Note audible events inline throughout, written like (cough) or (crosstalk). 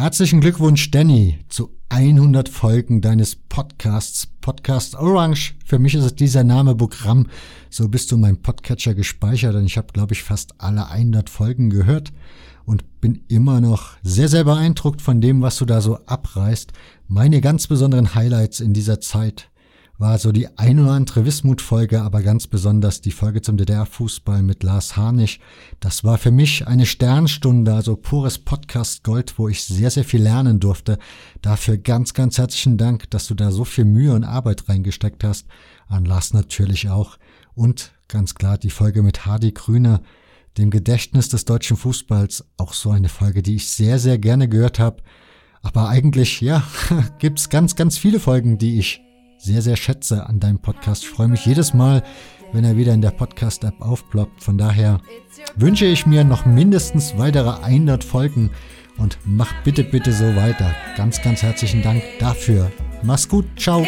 Herzlichen Glückwunsch, Danny, zu 100 Folgen deines Podcasts, Podcast Orange. Für mich ist es dieser Name Programm. So bist du mein Podcatcher gespeichert und ich habe, glaube ich, fast alle 100 Folgen gehört und bin immer noch sehr, sehr beeindruckt von dem, was du da so abreißt. Meine ganz besonderen Highlights in dieser Zeit war so die ein oder andere Wismut-Folge, aber ganz besonders die Folge zum DDR-Fußball mit Lars Harnig. Das war für mich eine Sternstunde, also pures Podcast Gold, wo ich sehr, sehr viel lernen durfte. Dafür ganz, ganz herzlichen Dank, dass du da so viel Mühe und Arbeit reingesteckt hast. An Lars natürlich auch. Und ganz klar die Folge mit Hardy Grüner, dem Gedächtnis des deutschen Fußballs. Auch so eine Folge, die ich sehr, sehr gerne gehört habe. Aber eigentlich, ja, (laughs) gibt's ganz, ganz viele Folgen, die ich sehr, sehr schätze an deinem Podcast. Ich freue mich jedes Mal, wenn er wieder in der Podcast-App aufploppt. Von daher wünsche ich mir noch mindestens weitere 100 Folgen und mach bitte, bitte so weiter. Ganz, ganz herzlichen Dank dafür. Mach's gut. Ciao.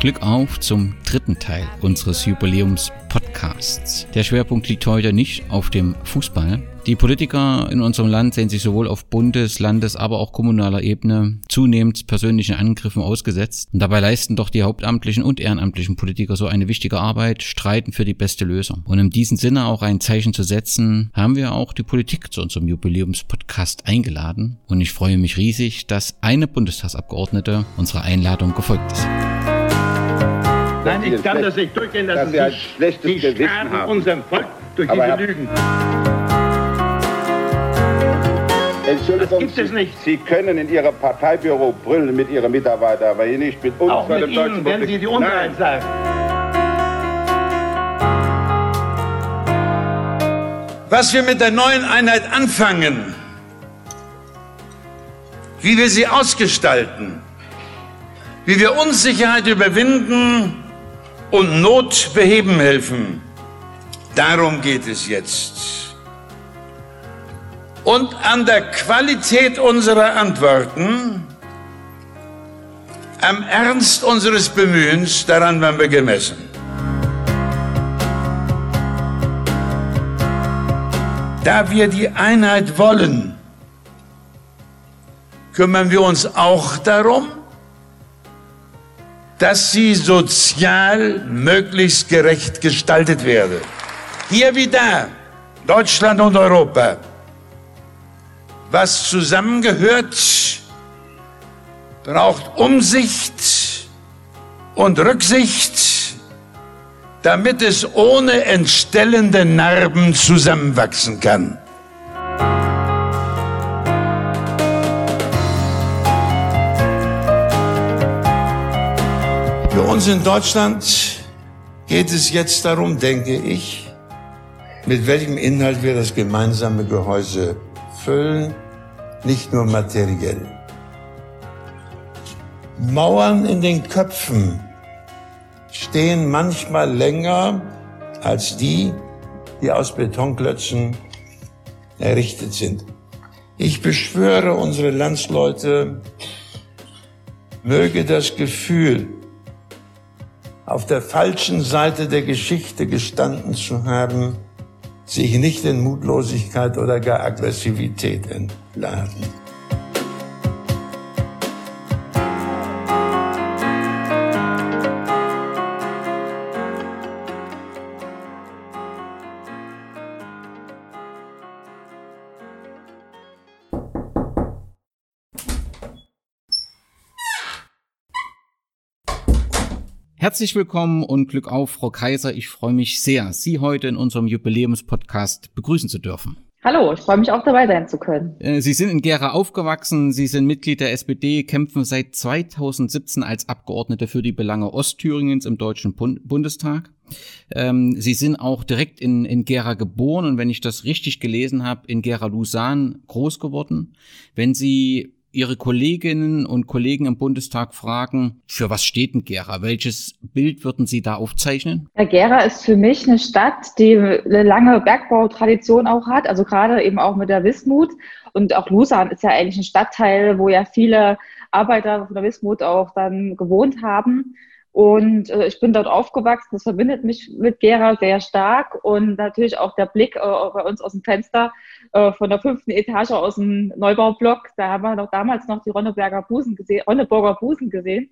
Glück auf zum dritten Teil unseres Jubiläums-Podcasts. Der Schwerpunkt liegt heute nicht auf dem Fußball. Die Politiker in unserem Land sehen sich sowohl auf Bundes-, Landes-, aber auch kommunaler Ebene zunehmend persönlichen Angriffen ausgesetzt. Und dabei leisten doch die hauptamtlichen und ehrenamtlichen Politiker so eine wichtige Arbeit, streiten für die beste Lösung. Und in diesem Sinne auch ein Zeichen zu setzen, haben wir auch die Politik zu unserem Jubiläumspodcast eingeladen. Und ich freue mich riesig, dass eine Bundestagsabgeordnete unserer Einladung gefolgt ist. Nein, ich kann das nicht durchgehen lassen. Dass Sie, schlechtes Sie Gewissen haben. unserem Volk durch Aber diese Herr- Lügen. Entschuldigung, Das gibt es Sie, nicht. Sie können in Ihrem Parteibüro brüllen mit Ihren Mitarbeitern, aber hier nicht mit uns Auch bei mit dem deutschen Ihnen, wenn Publikum. Sie die Unwahrheit sagen. was wir mit der neuen Einheit anfangen, wie wir sie ausgestalten, wie wir Unsicherheit überwinden und Not beheben helfen. Darum geht es jetzt. Und an der Qualität unserer Antworten, am Ernst unseres Bemühens, daran werden wir gemessen. Da wir die Einheit wollen, kümmern wir uns auch darum, dass sie sozial möglichst gerecht gestaltet werde. Hier wie da, Deutschland und Europa. Was zusammengehört, braucht Umsicht und Rücksicht, damit es ohne entstellende Narben zusammenwachsen kann. Für uns in Deutschland geht es jetzt darum, denke ich, mit welchem Inhalt wir das gemeinsame Gehäuse füllen, nicht nur materiell. Mauern in den Köpfen stehen manchmal länger als die, die aus Betonklötzen errichtet sind. Ich beschwöre unsere Landsleute, möge das Gefühl, auf der falschen Seite der Geschichte gestanden zu haben, sich nicht in Mutlosigkeit oder gar Aggressivität entladen. Herzlich willkommen und Glück auf, Frau Kaiser. Ich freue mich sehr, Sie heute in unserem Jubiläumspodcast begrüßen zu dürfen. Hallo, ich freue mich auch dabei sein zu können. Äh, Sie sind in Gera aufgewachsen, Sie sind Mitglied der SPD, kämpfen seit 2017 als Abgeordnete für die Belange Ostthüringens im Deutschen Bund Bundestag. Ähm, Sie sind auch direkt in, in Gera geboren und wenn ich das richtig gelesen habe, in Gera Lusan groß geworden. Wenn Sie Ihre Kolleginnen und Kollegen im Bundestag fragen, für was steht denn Gera? Welches Bild würden Sie da aufzeichnen? Ja, Gera ist für mich eine Stadt, die eine lange Bergbautradition auch hat, also gerade eben auch mit der Wismut. Und auch Lusan ist ja eigentlich ein Stadtteil, wo ja viele Arbeiter von der Wismut auch dann gewohnt haben. Und äh, ich bin dort aufgewachsen. Das verbindet mich mit Gera sehr stark. Und natürlich auch der Blick äh, bei uns aus dem Fenster äh, von der fünften Etage aus dem Neubaublock. Da haben wir noch damals noch die Ronneberger Busen gesehen, Ronneburger Busen gesehen.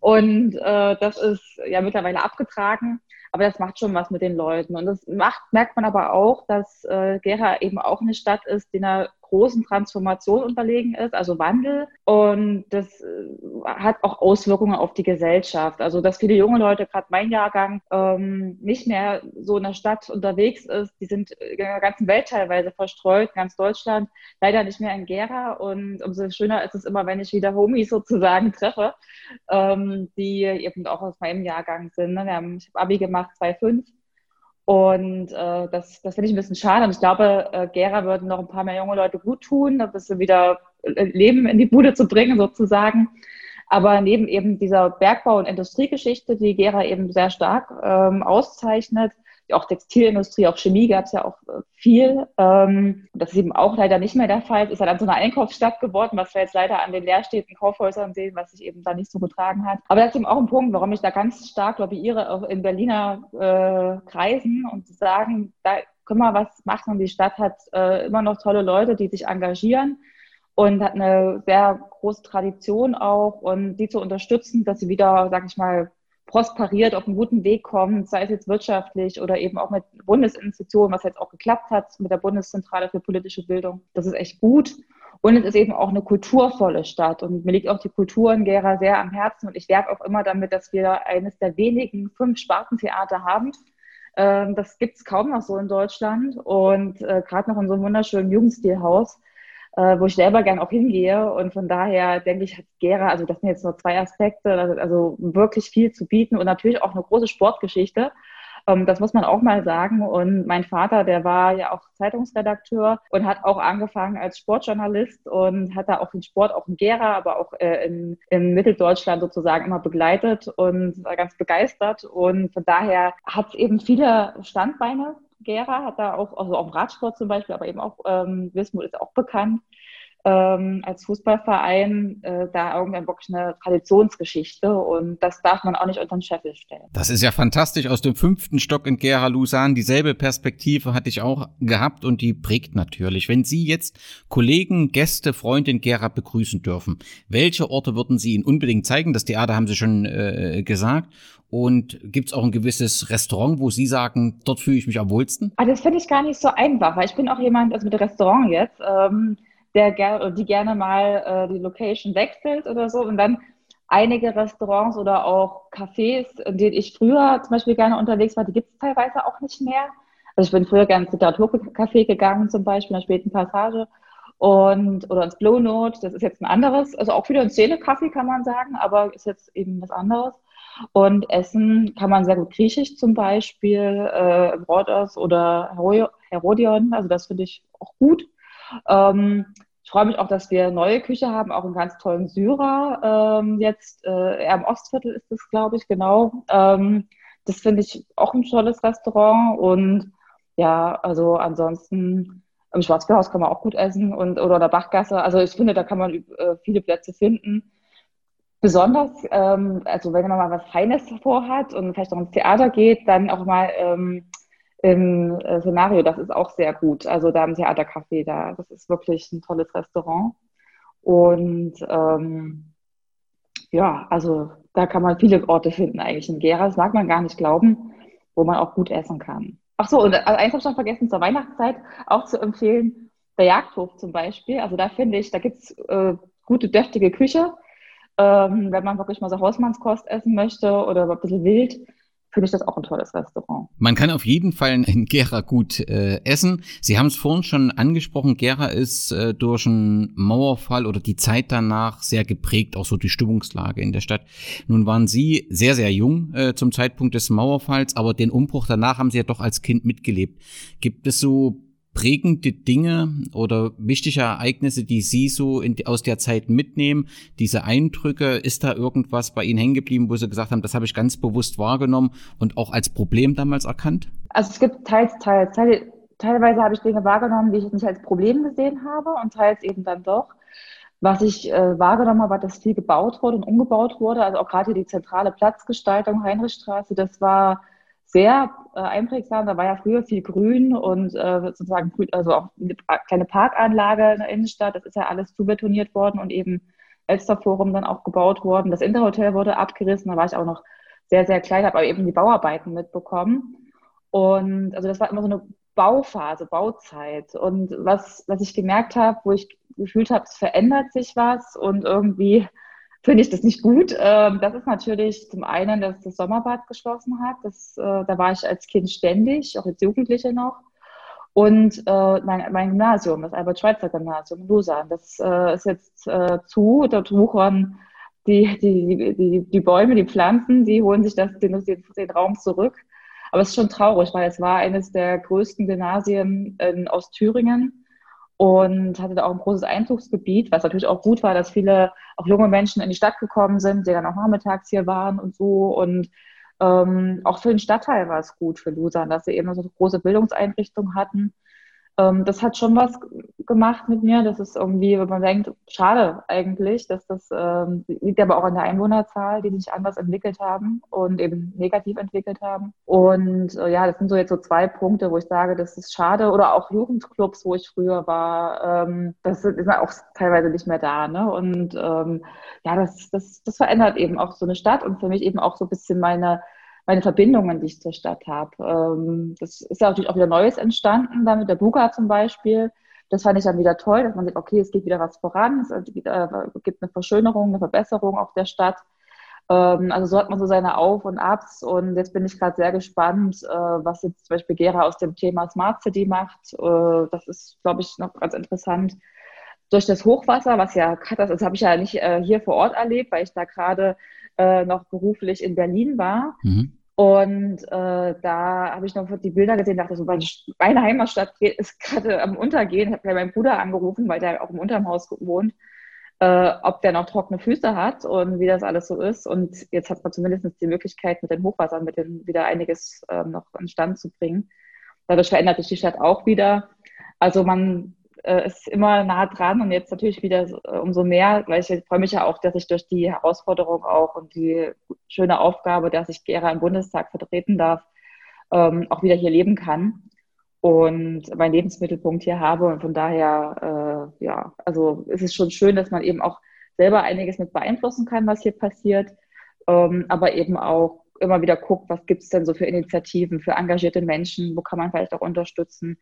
Und äh, das ist ja mittlerweile abgetragen. Aber das macht schon was mit den Leuten. Und das macht, merkt man aber auch, dass äh, Gera eben auch eine Stadt ist, die einer großen Transformation unterlegen ist, also Wandel. Und das äh, hat auch Auswirkungen auf die Gesellschaft. Also, dass viele junge Leute, gerade mein Jahrgang, ähm, nicht mehr so in der Stadt unterwegs ist. Die sind in der ganzen Welt teilweise verstreut, ganz Deutschland, leider nicht mehr in Gera. Und umso schöner ist es immer, wenn ich wieder Homies sozusagen treffe, ähm, die eben auch aus meinem Jahrgang sind. Ne? Haben, ich habe Abi gemacht, 2,5 und äh, das, das finde ich ein bisschen schade. Und ich glaube, äh, Gera würden noch ein paar mehr junge Leute gut tun, ein bisschen wieder äh, Leben in die Bude zu bringen, sozusagen. Aber neben eben dieser Bergbau- und Industriegeschichte, die Gera eben sehr stark ähm, auszeichnet, auch Textilindustrie, auch Chemie gab es ja auch äh, viel. Ähm, das ist eben auch leider nicht mehr der Fall. Es ist dann so eine Einkaufsstadt geworden, was wir jetzt leider an den leerstehenden Kaufhäusern sehen, was sich eben da nicht so getragen hat. Aber das ist eben auch ein Punkt, warum ich da ganz stark lobbyiere, auch in Berliner äh, Kreisen und zu sagen, da können wir was machen. Die Stadt hat äh, immer noch tolle Leute, die sich engagieren und hat eine sehr große Tradition auch und die zu unterstützen, dass sie wieder, sag ich mal, prosperiert, auf einen guten Weg kommt, sei es jetzt wirtschaftlich oder eben auch mit Bundesinstitutionen, was jetzt auch geklappt hat mit der Bundeszentrale für politische Bildung. Das ist echt gut. Und es ist eben auch eine kulturvolle Stadt. Und mir liegt auch die Kultur in Gera sehr am Herzen. Und ich werbe auch immer damit, dass wir eines der wenigen fünf Spartentheater haben. Ähm, das gibt es kaum noch so in Deutschland. Und äh, gerade noch in so einem wunderschönen Jugendstilhaus äh, wo ich selber gern auch hingehe. Und von daher denke ich, hat Gera, also das sind jetzt nur zwei Aspekte, also wirklich viel zu bieten und natürlich auch eine große Sportgeschichte. Ähm, das muss man auch mal sagen. Und mein Vater, der war ja auch Zeitungsredakteur und hat auch angefangen als Sportjournalist und hat da auch den Sport auch in Gera, aber auch äh, in, in Mitteldeutschland sozusagen immer begleitet und war ganz begeistert. Und von daher hat es eben viele Standbeine, Gera hat da auch, also auch Radsport zum Beispiel, aber eben auch ähm, Wismut ist auch bekannt ähm, als Fußballverein äh, da irgendwann wirklich eine Traditionsgeschichte und das darf man auch nicht unter den Scheffel stellen. Das ist ja fantastisch aus dem fünften Stock in Gera Lusan. Dieselbe Perspektive hatte ich auch gehabt und die prägt natürlich. Wenn Sie jetzt Kollegen, Gäste, Freunde in Gera begrüßen dürfen, welche Orte würden Sie Ihnen unbedingt zeigen? Das Theater haben Sie schon äh, gesagt. Und gibt es auch ein gewisses Restaurant, wo Sie sagen, dort fühle ich mich am wohlsten? Ah, das finde ich gar nicht so einfach, weil ich bin auch jemand, also mit Restaurant jetzt, ähm, der ger die gerne mal äh, die Location wechselt oder so und dann einige Restaurants oder auch Cafés, in denen ich früher zum Beispiel gerne unterwegs war, die gibt es teilweise auch nicht mehr. Also ich bin früher gerne ins Literaturcafé gegangen, zum Beispiel in der späten Passage und oder ins Blow Note, das ist jetzt ein anderes, also auch wieder ein Szene-Café kann man sagen, aber ist jetzt eben was anderes. Und Essen kann man sehr gut griechisch zum Beispiel, äh, Rhodos oder Herodion, also das finde ich auch gut. Ähm, ich freue mich auch, dass wir neue Küche haben, auch einen ganz tollen Syrer. Ähm, jetzt äh, eher im Ostviertel ist es, glaube ich, genau. Ähm, das finde ich auch ein tolles Restaurant. Und ja, also ansonsten im Schwarzbierhaus kann man auch gut essen und oder in der Bachgasse. Also ich finde, da kann man äh, viele Plätze finden. Besonders, ähm, also wenn man mal was Feines vorhat und vielleicht auch ins Theater geht, dann auch mal ähm, im äh, Szenario, das ist auch sehr gut. Also da im Theatercafé, da, das ist wirklich ein tolles Restaurant. Und ähm, ja, also da kann man viele Orte finden eigentlich in Gera. Das mag man gar nicht glauben, wo man auch gut essen kann. Ach so, und äh, eins habe ich noch vergessen, zur Weihnachtszeit auch zu empfehlen, der Jagdhof zum Beispiel. Also da finde ich, da gibt es äh, gute, deftige Küche. Ähm, wenn man wirklich mal so Hausmannskost essen möchte oder ein bisschen wild, finde ich das auch ein tolles Restaurant. Man kann auf jeden Fall in Gera gut äh, essen. Sie haben es vorhin schon angesprochen, Gera ist äh, durch einen Mauerfall oder die Zeit danach sehr geprägt, auch so die Stimmungslage in der Stadt. Nun waren Sie sehr, sehr jung äh, zum Zeitpunkt des Mauerfalls, aber den Umbruch danach haben Sie ja doch als Kind mitgelebt. Gibt es so prägende Dinge oder wichtige Ereignisse, die Sie so in, aus der Zeit mitnehmen, diese Eindrücke, ist da irgendwas bei Ihnen hängen geblieben, wo Sie gesagt haben, das habe ich ganz bewusst wahrgenommen und auch als Problem damals erkannt? Also es gibt teils, teils, teils teilweise habe ich Dinge wahrgenommen, die ich nicht als Problem gesehen habe und teils eben dann doch. Was ich äh, wahrgenommen habe, war, dass viel gebaut wurde und umgebaut wurde. Also auch gerade die zentrale Platzgestaltung, Heinrichstraße, das war sehr äh, einprägsam. Da war ja früher viel Grün und äh, sozusagen also auch eine kleine Parkanlage in der Innenstadt. Das ist ja alles zubetoniert worden und eben Elsterforum dann auch gebaut worden. Das Interhotel wurde abgerissen. Da war ich auch noch sehr, sehr klein, habe aber eben die Bauarbeiten mitbekommen. Und also das war immer so eine Bauphase, Bauzeit. Und was, was ich gemerkt habe, wo ich gefühlt habe, es verändert sich was und irgendwie finde ich das nicht gut. Ähm, das ist natürlich zum einen, dass das Sommerbad geschlossen hat. Das, äh, da war ich als Kind ständig, auch als Jugendliche noch. Und äh, mein, mein Gymnasium, das Albert-Schweitzer-Gymnasium in Lausanne, das äh, ist jetzt zu. Dort wuchern die, die, die, die Bäume, die Pflanzen, die holen sich das, den, den Raum zurück. Aber es ist schon traurig, weil es war eines der größten Gymnasien in Ostthüringen und hatte da auch ein großes Einzugsgebiet, was natürlich auch gut war, dass viele auch junge Menschen in die Stadt gekommen sind, die dann auch nachmittags hier waren und so. Und ähm, auch für den Stadtteil war es gut für Lusan, dass sie eben so eine große Bildungseinrichtung hatten ähm, das hat schon was gemacht mit mir. Das ist irgendwie, wenn man denkt, schade eigentlich, dass das ähm, liegt aber auch an der Einwohnerzahl, die sich anders entwickelt haben und eben negativ entwickelt haben. Und äh, ja, das sind so jetzt so zwei Punkte, wo ich sage, das ist schade. Oder auch Jugendclubs, wo ich früher war, ähm, das ist auch teilweise nicht mehr da. Ne? Und ähm, ja, das, das, das verändert eben auch so eine Stadt und für mich eben auch so ein bisschen meine meine Verbindungen, die ich zur Stadt habe. Ähm, das ist ja natürlich auch wieder Neues entstanden, da mit der Buga zum Beispiel. Das fand ich dann wieder toll, dass man sieht, okay, es geht wieder was voran, es gibt eine Verschönerung, eine Verbesserung auf der Stadt. Ähm, also so hat man so seine Auf- und Abs und jetzt bin ich gerade sehr gespannt, äh, was jetzt zum Beispiel Gera aus dem Thema Smart City macht. Äh, das ist, glaube ich, noch ganz interessant. Durch das Hochwasser, was ja, das habe ich ja nicht äh, hier vor Ort erlebt, weil ich da gerade äh, noch beruflich in Berlin war. Mhm. Und äh, da habe ich noch die Bilder gesehen, dachte so, meine Heimatstadt ist gerade am Untergehen. Ich habe meinen Bruder angerufen, weil der auch im Unterhaus wohnt, äh, ob der noch trockene Füße hat und wie das alles so ist. Und jetzt hat man zumindest die Möglichkeit, mit den Hochwassern wieder einiges äh, noch an Stand zu bringen. Dadurch verändert sich die Stadt auch wieder. Also man äh, ist immer nah dran und jetzt natürlich wieder äh, umso mehr, weil ich freue mich ja auch, dass ich durch die Herausforderung auch und die schöne Aufgabe, dass ich Gera im Bundestag vertreten darf, ähm, auch wieder hier leben kann und meinen Lebensmittelpunkt hier habe. Und von daher, äh, ja, also es ist schon schön, dass man eben auch selber einiges mit beeinflussen kann, was hier passiert, ähm, aber eben auch immer wieder guckt, was gibt es denn so für Initiativen, für engagierte Menschen, wo kann man vielleicht auch unterstützen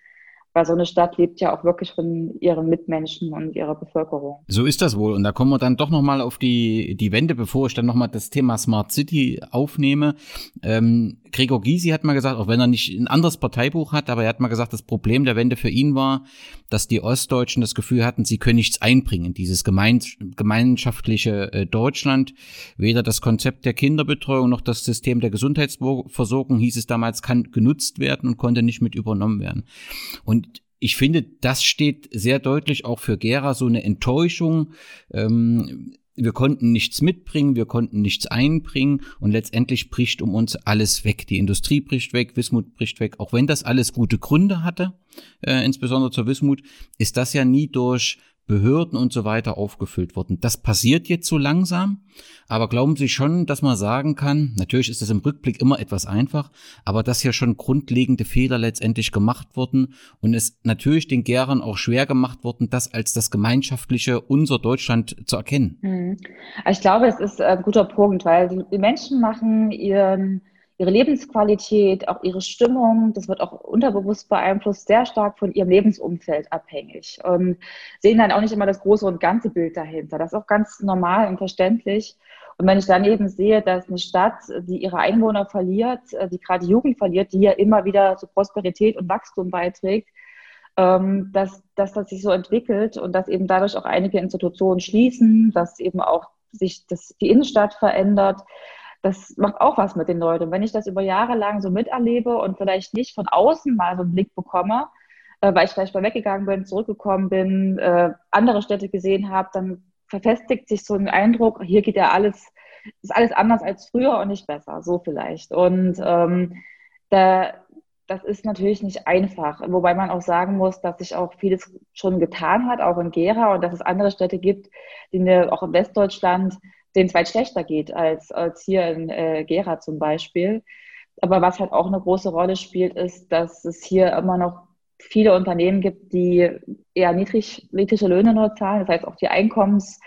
weil so eine Stadt lebt ja auch wirklich von ihren Mitmenschen und ihrer Bevölkerung. So ist das wohl. Und da kommen wir dann doch nochmal auf die, die Wende, bevor ich dann nochmal das Thema Smart City aufnehme. Ähm, Gregor Gysi hat mal gesagt, auch wenn er nicht ein anderes Parteibuch hat, aber er hat mal gesagt, das Problem der Wende für ihn war, dass die Ostdeutschen das Gefühl hatten, sie können nichts einbringen, dieses gemein, gemeinschaftliche äh, Deutschland. Weder das Konzept der Kinderbetreuung noch das System der Gesundheitsversorgung, hieß es damals, kann genutzt werden und konnte nicht mit übernommen werden. Und ich finde, das steht sehr deutlich auch für Gera so eine Enttäuschung. Ähm, wir konnten nichts mitbringen, wir konnten nichts einbringen und letztendlich bricht um uns alles weg. Die Industrie bricht weg, Wismut bricht weg. Auch wenn das alles gute Gründe hatte, äh, insbesondere zur Wismut, ist das ja nie durch Behörden und so weiter aufgefüllt worden. Das passiert jetzt so langsam, aber glauben Sie schon, dass man sagen kann, natürlich ist das im Rückblick immer etwas einfach, aber dass hier schon grundlegende Fehler letztendlich gemacht wurden und es natürlich den Gärern auch schwer gemacht worden, das als das gemeinschaftliche unser Deutschland zu erkennen. Mhm. Ich glaube, es ist ein guter Punkt, weil die Menschen machen ihren ihre Lebensqualität, auch ihre Stimmung, das wird auch unterbewusst beeinflusst, sehr stark von ihrem Lebensumfeld abhängig und sehen dann auch nicht immer das große und ganze Bild dahinter. Das ist auch ganz normal und verständlich. Und wenn ich dann eben sehe, dass eine Stadt, die ihre Einwohner verliert, äh, die gerade Jugend verliert, die ja immer wieder zu Prosperität und Wachstum beiträgt, ähm, dass, dass das sich so entwickelt und dass eben dadurch auch einige Institutionen schließen, dass eben auch sich das, die Innenstadt verändert, das macht auch was mit den Leuten. Und wenn ich das über Jahre lang so miterlebe und vielleicht nicht von außen mal so einen Blick bekomme, äh, weil ich vielleicht mal weggegangen bin, zurückgekommen bin, äh, andere Städte gesehen habe, dann verfestigt sich so ein Eindruck, hier geht ja alles, ist alles anders als früher und nicht besser, so vielleicht. Und ähm, da, das ist natürlich nicht einfach, wobei man auch sagen muss, dass sich auch vieles schon getan hat, auch in Gera und dass es andere Städte gibt, die auch in Westdeutschland denen es weit schlechter geht als, als hier in äh, Gera zum Beispiel. Aber was halt auch eine große Rolle spielt, ist, dass es hier immer noch viele Unternehmen gibt, die eher niedrig, niedrige Löhne nur zahlen. Das heißt, auch die Einkommens,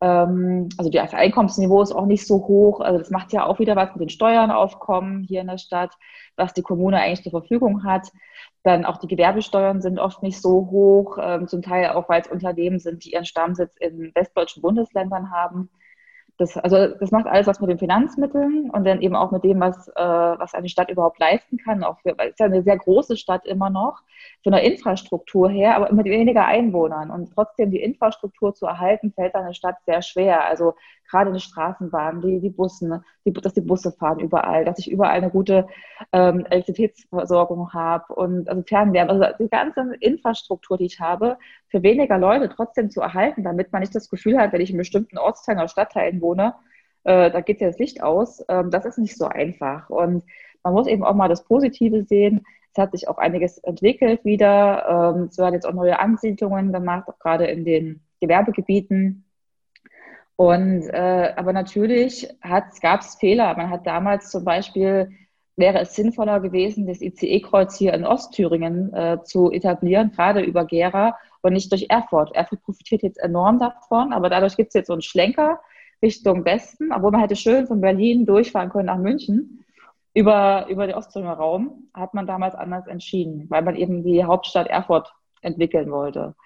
ähm, also das Einkommensniveau ist auch nicht so hoch. Also das macht ja auch wieder was mit den Steuern aufkommen hier in der Stadt, was die Kommune eigentlich zur Verfügung hat. Dann auch die Gewerbesteuern sind oft nicht so hoch, ähm, zum Teil auch, weil es Unternehmen sind, die ihren Stammsitz in westdeutschen Bundesländern haben. Das, also das macht alles was mit den Finanzmitteln und dann eben auch mit dem, was, äh, was eine Stadt überhaupt leisten kann. Auch für, weil es ist ja eine sehr große Stadt immer noch, von der Infrastruktur her, aber mit weniger Einwohnern. Und trotzdem die Infrastruktur zu erhalten, fällt eine Stadt sehr schwer. Also gerade die Straßenbahnen, die, die Bussen, die, dass die Busse fahren überall, dass ich überall eine gute ähm, Elektrizitätsversorgung habe und also Fernwärme, also die ganze Infrastruktur, die ich habe, für weniger Leute trotzdem zu erhalten, damit man nicht das Gefühl hat, wenn ich in bestimmten Ortsteilen oder Stadtteilen wohne, äh, da geht ja das Licht aus. Ähm, das ist nicht so einfach. Und man muss eben auch mal das Positive sehen. Es hat sich auch einiges entwickelt wieder. Ähm, es werden jetzt auch neue Ansiedlungen gemacht, auch gerade in den Gewerbegebieten. Und äh, aber natürlich gab es Fehler. Man hat damals zum Beispiel wäre es sinnvoller gewesen, das ICE-Kreuz hier in Ostthüringen äh, zu etablieren, gerade über Gera und nicht durch Erfurt. Erfurt profitiert jetzt enorm davon, aber dadurch gibt es jetzt so einen Schlenker Richtung Westen, obwohl man hätte schön von Berlin durchfahren können nach München. Über, über den Ostthüringer Raum hat man damals anders entschieden, weil man eben die Hauptstadt Erfurt entwickeln wollte.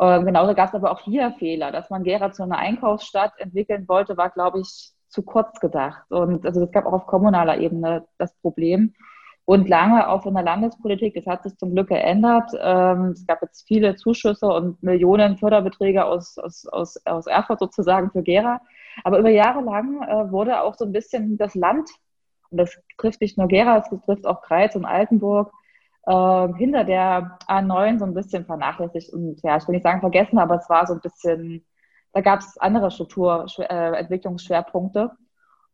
Ähm, genauso gab es aber auch hier Fehler. Dass man Gera zu einer Einkaufsstadt entwickeln wollte, war, glaube ich, zu kurz gedacht. Und also es gab auch auf kommunaler Ebene das Problem. Und lange auch in der Landespolitik, das hat sich zum Glück geändert. Ähm, es gab jetzt viele Zuschüsse und Millionen Förderbeträge aus, aus, aus, aus Erfurt sozusagen für Gera. Aber über Jahre lang äh, wurde auch so ein bisschen das Land, und das trifft nicht nur Gera, es betrifft auch Kreuz und Altenburg, äh, hinter der A9 so ein bisschen vernachlässigt und ja, ich will nicht sagen vergessen, aber es war so ein bisschen, da gab es andere Strukturentwicklungsschwerpunkte.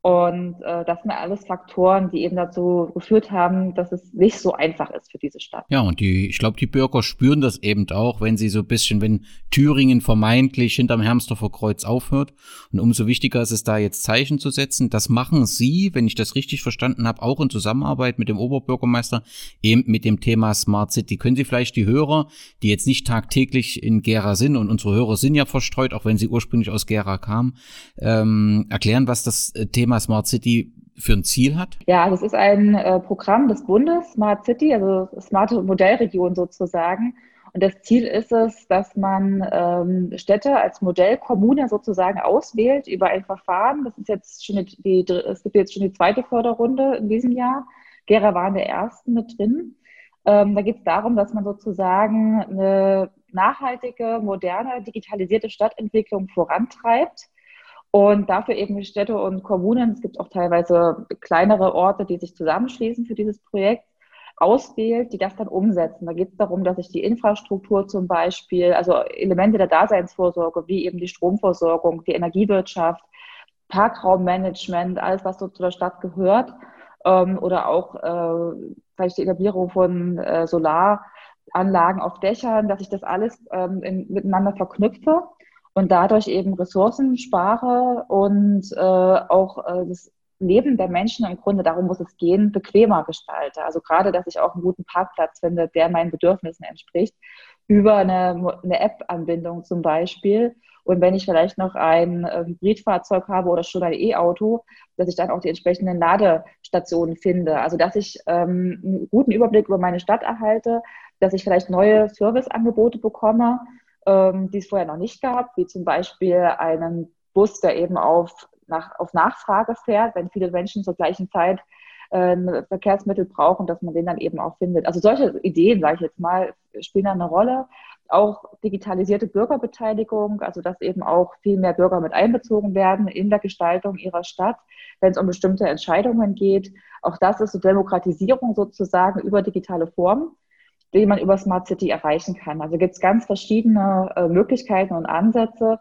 Und äh, das sind alles Faktoren, die eben dazu geführt haben, dass es nicht so einfach ist für diese Stadt. Ja, und die, ich glaube, die Bürger spüren das eben auch, wenn sie so ein bisschen, wenn Thüringen vermeintlich hinterm Hermsdorfer Kreuz aufhört. Und umso wichtiger ist es da jetzt Zeichen zu setzen. Das machen Sie, wenn ich das richtig verstanden habe, auch in Zusammenarbeit mit dem Oberbürgermeister, eben mit dem Thema Smart City. Können Sie vielleicht die Hörer, die jetzt nicht tagtäglich in Gera sind, und unsere Hörer sind ja verstreut, auch wenn sie ursprünglich aus Gera kamen, ähm, erklären, was das äh, Thema Thema Smart City für ein Ziel hat? Ja, das ist ein äh, Programm des Bundes, Smart City, also smarte Modellregion sozusagen. Und das Ziel ist es, dass man ähm, Städte als Modellkommune sozusagen auswählt über ein Verfahren. Das ist jetzt schon die, die, es gibt jetzt schon die zweite Förderrunde in diesem Jahr. Gera war in der ersten mit drin. Ähm, da geht es darum, dass man sozusagen eine nachhaltige, moderne, digitalisierte Stadtentwicklung vorantreibt und dafür eben Städte und Kommunen, es gibt auch teilweise kleinere Orte, die sich zusammenschließen für dieses Projekt, auswählt, die das dann umsetzen. Da geht es darum, dass sich die Infrastruktur zum Beispiel, also Elemente der Daseinsvorsorge, wie eben die Stromversorgung, die Energiewirtschaft, Parkraummanagement, alles, was so zu der Stadt gehört, ähm, oder auch äh, vielleicht die Etablierung von äh, Solaranlagen auf Dächern, dass ich das alles ähm, in, miteinander verknüpfe und dadurch eben Ressourcen spare und äh, auch äh, das Leben der Menschen im Grunde, darum muss es gehen, bequemer gestalte. Also gerade, dass ich auch einen guten Parkplatz finde, der meinen Bedürfnissen entspricht, über eine, eine App-Anbindung zum Beispiel. Und wenn ich vielleicht noch ein äh, Hybridfahrzeug habe oder schon ein E-Auto, dass ich dann auch die entsprechenden Ladestationen finde. Also dass ich ähm, einen guten Überblick über meine Stadt erhalte, dass ich vielleicht neue Serviceangebote bekomme, ähm, die es vorher noch nicht gab, wie zum Beispiel einen Bus, der eben auf, nach, auf Nachfrage fährt, wenn viele Menschen zur gleichen Zeit äh, Verkehrsmittel brauchen, dass man den dann eben auch findet. Also solche Ideen, sage ich jetzt mal, spielen eine Rolle. Auch digitalisierte Bürgerbeteiligung, also dass eben auch viel mehr Bürger mit einbezogen werden in der Gestaltung ihrer Stadt, wenn es um bestimmte Entscheidungen geht. Auch das ist so Demokratisierung sozusagen über digitale Formen. Den man über Smart City erreichen kann. Also gibt es ganz verschiedene äh, Möglichkeiten und Ansätze.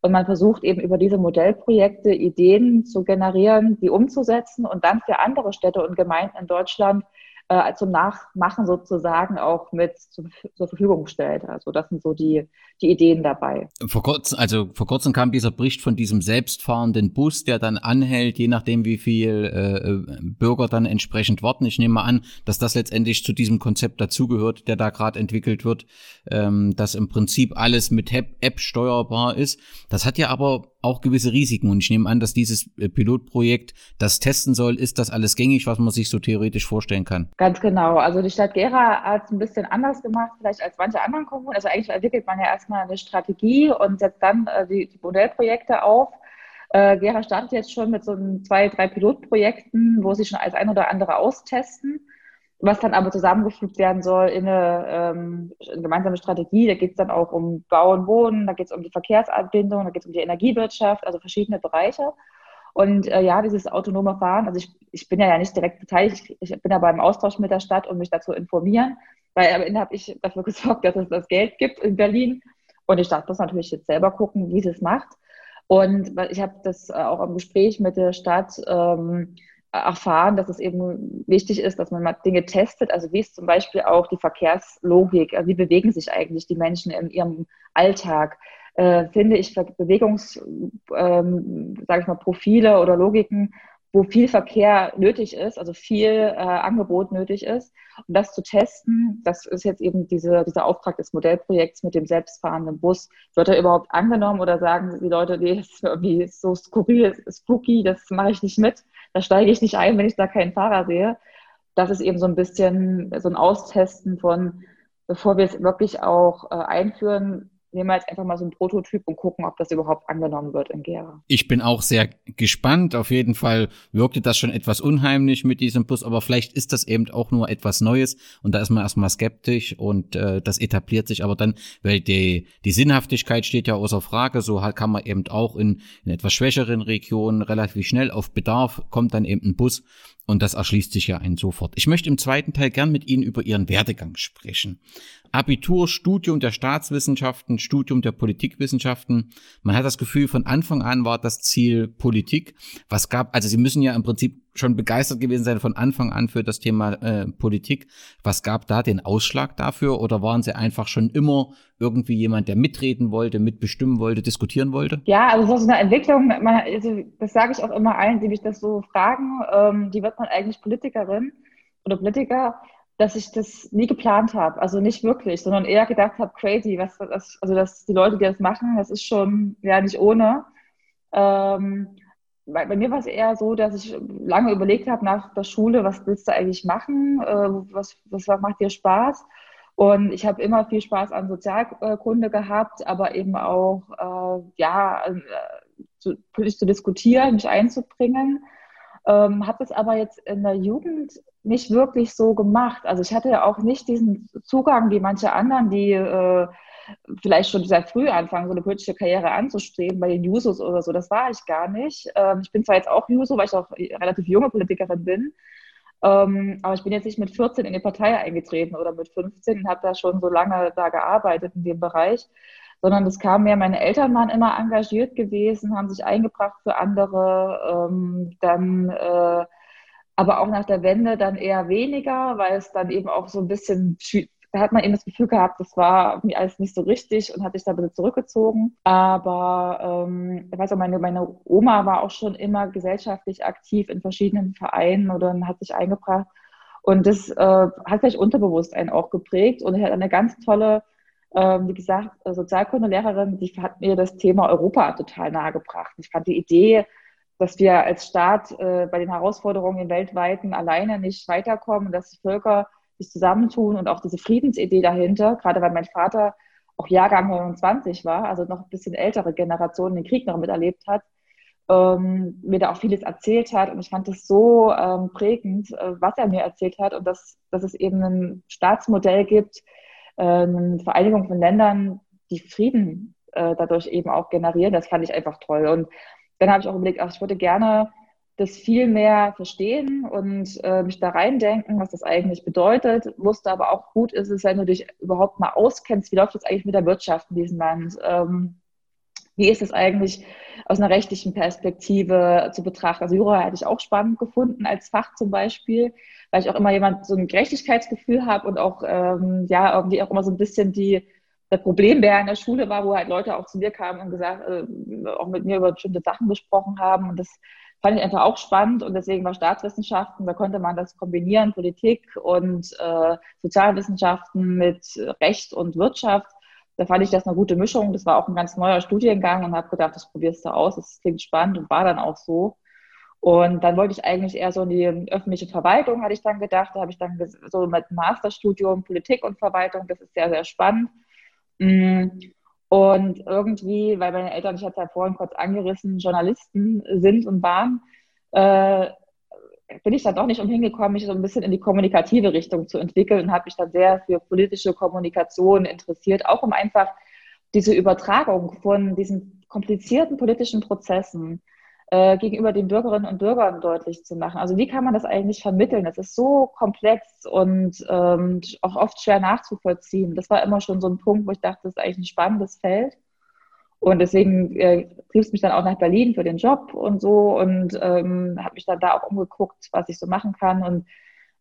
Und man versucht eben über diese Modellprojekte Ideen zu generieren, die umzusetzen und dann für andere Städte und Gemeinden in Deutschland äh, zum Nachmachen sozusagen auch mit zu, zur Verfügung stellt. Also das sind so die, die Ideen dabei. Vor kurzem, also vor kurzem kam dieser Bericht von diesem selbstfahrenden Bus, der dann anhält, je nachdem wie viel äh, äh Bürger dann entsprechend warten. Ich nehme mal an, dass das letztendlich zu diesem Konzept dazugehört, der da gerade entwickelt wird, ähm, dass im Prinzip alles mit App steuerbar ist. Das hat ja aber auch gewisse Risiken. Und ich nehme an, dass dieses äh, Pilotprojekt das testen soll. Ist das alles gängig, was man sich so theoretisch vorstellen kann? Ganz genau. Also die Stadt Gera hat es ein bisschen anders gemacht, vielleicht als manche anderen Kommunen. Also eigentlich entwickelt man ja erstmal eine Strategie und setzt dann äh, die, Modellprojekte auf. Äh, Gera startet jetzt schon mit so zwei, drei Pilotprojekten, wo sie schon als ein oder andere austesten was dann aber zusammengefügt werden soll in eine, ähm, gemeinsame Strategie. Da geht es dann auch um Bau und Wohnen, da geht es um die Verkehrsanbindung, da geht es um die Energiewirtschaft, also verschiedene Bereiche. Und äh, ja, dieses autonome Fahren, also ich, ich bin ja, nicht direkt beteiligt, ich, ich bin aber im Austausch mit der Stadt, um mich dazu informieren, weil am Ende habe ich dafür (laughs) gesorgt, dass es das Geld gibt in Berlin. Und die Stadt muss natürlich jetzt selber gucken, wie sie es macht. Und ich habe das äh, auch im Gespräch mit der Stadt ähm, erfahren, dass es eben wichtig ist, dass man mal Dinge testet. Also wie ist zum Beispiel auch die Verkehrslogik? Also wie bewegen sich eigentlich die Menschen in ihrem Alltag? Äh, finde ich Bewegungs, ähm, sage ich mal, Profile oder Logiken, wo viel Verkehr nötig ist, also viel äh, Angebot nötig ist. Und das zu testen, das ist jetzt eben diese, dieser Auftrag des Modellprojekts mit dem selbstfahrenden Bus. Wird er überhaupt angenommen oder sagen die Leute, nee, das ist irgendwie so skurril, spooky, das mache ich nicht mit da steige ich nicht ein, wenn ich da keinen Fahrer sehe. Das ist eben so ein bisschen so ein Austesten von, bevor wir es wirklich auch äh, einführen, nehmen wir jetzt einfach mal so einen Prototyp und gucken, ob das überhaupt angenommen wird in Gera. Ich bin auch sehr gespannt. Auf jeden Fall wirkte das schon etwas unheimlich mit diesem Bus, aber vielleicht ist das eben auch nur etwas Neues und da ist man erstmal skeptisch und äh, das etabliert sich aber dann, weil die, die Sinnhaftigkeit steht ja außer Frage, so kann man eben auch in, in etwas schwächeren Regionen relativ schnell auf Bedarf kommt dann eben ein Bus und das erschließt sich ja einen sofort. Ich möchte im zweiten Teil gern mit Ihnen über Ihren Werdegang sprechen. Abitur, Studium der Staatswissenschaften, Studium der Politikwissenschaften. Man hat das Gefühl, von Anfang an war das Ziel Politik. Was gab, also Sie müssen ja im Prinzip schon begeistert gewesen sein von Anfang an für das Thema äh, Politik. Was gab da den Ausschlag dafür? Oder waren Sie einfach schon immer irgendwie jemand, der mitreden wollte, mitbestimmen wollte, diskutieren wollte? Ja, also so eine Entwicklung, man, also das sage ich auch immer allen, die mich das so fragen, ähm, die wird man eigentlich Politikerin oder Politiker dass ich das nie geplant habe. Also nicht wirklich, sondern eher gedacht habe, crazy, was das, also dass die Leute, die das machen, das ist schon ja nicht ohne. Ähm, bei, bei, mir war es eher so, dass ich lange überlegt habe nach der Schule, was willst du eigentlich machen, äh, was, was macht dir Spaß? Und ich habe immer viel Spaß an Sozialkunde gehabt, aber eben auch, äh, ja, äh, zu, politisch zu diskutieren, mich einzubringen. Ähm, habe das aber jetzt in der Jugend nicht wirklich so gemacht. Also ich hatte ja auch nicht diesen Zugang wie manche anderen, die äh, vielleicht schon sehr früh anfangen, so eine politische Karriere anzustreben, bei den Jusos oder so. Das war ich gar nicht. Ähm, ich bin zwar jetzt auch Juso, weil ich auch relativ junge Politikerin bin, ähm, aber ich bin jetzt nicht mit 14 in die Partei eingetreten oder mit 15 und habe da schon so lange da gearbeitet in dem Bereich, sondern das kam mehr, meine Eltern waren immer engagiert gewesen, haben sich eingebracht für andere, ähm, dann äh, aber auch nach der Wende dann eher weniger, weil es dann eben auch so ein bisschen, da hat man eben das Gefühl gehabt, das war mir alles nicht so richtig und hat sich da ein bisschen zurückgezogen. Aber ähm, ich weiß auch, meine, meine Oma war auch schon immer gesellschaftlich aktiv in verschiedenen Vereinen oder hat sich eingebracht. Und das äh, hat vielleicht unterbewusst einen auch geprägt und hat eine ganz tolle ähm, wie gesagt, Sozialkundelehrerin, die hat mir das Thema Europa total nahegebracht. Ich fand die Idee, dass wir als Staat äh, bei den Herausforderungen im weltweiten alleine nicht weiterkommen, dass die Völker sich zusammentun und auch diese Friedensidee dahinter, gerade weil mein Vater auch Jahrgang 29 war, also noch ein bisschen ältere Generation den Krieg noch miterlebt hat, ähm, mir da auch vieles erzählt hat. Und ich fand es so ähm, prägend, äh, was er mir erzählt hat und dass, dass es eben ein Staatsmodell gibt, äh, eine Vereinigung von Ländern, die Frieden äh, dadurch eben auch generieren. Das fand ich einfach toll. Und dann habe ich auch überlegt, ach, ich würde gerne das viel mehr verstehen und äh, mich da reindenken, was das eigentlich bedeutet. Wusste aber auch gut ist es, wenn du dich überhaupt mal auskennst, wie läuft das eigentlich mit der Wirtschaft in diesem Land? Ähm, wie ist es eigentlich aus einer rechtlichen Perspektive zu betrachten? Also Jura hätte ich auch spannend gefunden als Fach zum Beispiel, weil ich auch immer jemand so ein Gerechtigkeitsgefühl habe und auch ähm, ja irgendwie auch immer so ein bisschen die der Problembär in der Schule war, wo halt Leute auch zu mir kamen und gesagt, äh, auch mit mir über bestimmte Sachen gesprochen haben und das fand ich einfach auch spannend und deswegen war Staatswissenschaften, da konnte man das kombinieren, Politik und äh, Sozialwissenschaften mit Recht und Wirtschaft. Da fand ich das eine gute Mischung. Das war auch ein ganz neuer Studiengang und habe gedacht, das probierst du aus, das klingt spannend und war dann auch so. Und dann wollte ich eigentlich eher so in die öffentliche Verwaltung, hatte ich dann gedacht. Da habe ich dann so mit Masterstudium Politik und Verwaltung, das ist sehr, sehr spannend. Mm. Und irgendwie, weil meine Eltern, ich hatte ja vorhin kurz angerissen, Journalisten sind und waren, äh, bin ich dann doch nicht umhingekommen, mich so ein bisschen in die kommunikative Richtung zu entwickeln und habe mich dann sehr für politische Kommunikation interessiert, auch um einfach diese Übertragung von diesen komplizierten politischen Prozessen äh, gegenüber den Bürgerinnen und Bürgern deutlich zu machen. Also wie kann man das eigentlich vermitteln? Das ist so komplex und ähm, auch oft schwer nachzuvollziehen. Das war immer schon so ein Punkt, wo ich dachte, das ist eigentlich ein spannendes Feld. Und deswegen äh, trieb es mich dann auch nach Berlin für den Job und so und ähm, habe mich dann da auch umgeguckt, was ich so machen kann. Und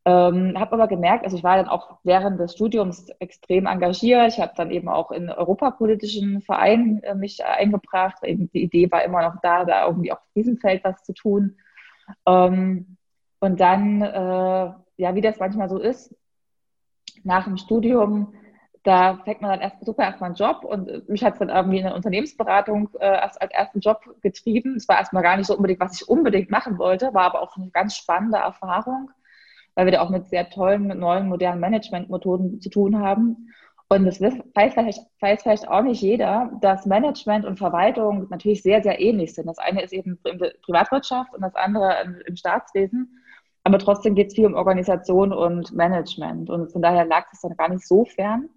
ähm, habe aber gemerkt, also ich war dann auch während des Studiums extrem engagiert. Ich habe dann eben auch in europapolitischen Vereinen äh, mich eingebracht. Eben die Idee war immer noch da, da irgendwie auch auf diesem Feld was zu tun. Ähm, und dann, äh, ja, wie das manchmal so ist, nach dem Studium, da fängt man dann erst super erstmal einen Job und mich hat es dann irgendwie in der Unternehmensberatung äh, erst als ersten Job getrieben. Es war erstmal gar nicht so unbedingt, was ich unbedingt machen wollte, war aber auch eine ganz spannende Erfahrung weil wir da auch mit sehr tollen, neuen, modernen Managementmethoden zu tun haben. Und das weiß vielleicht, weiß vielleicht auch nicht jeder, dass Management und Verwaltung natürlich sehr, sehr ähnlich sind. Das eine ist eben in der Privatwirtschaft und das andere im Staatswesen. Aber trotzdem geht es viel um Organisation und Management. Und von daher lag es dann gar nicht so fern.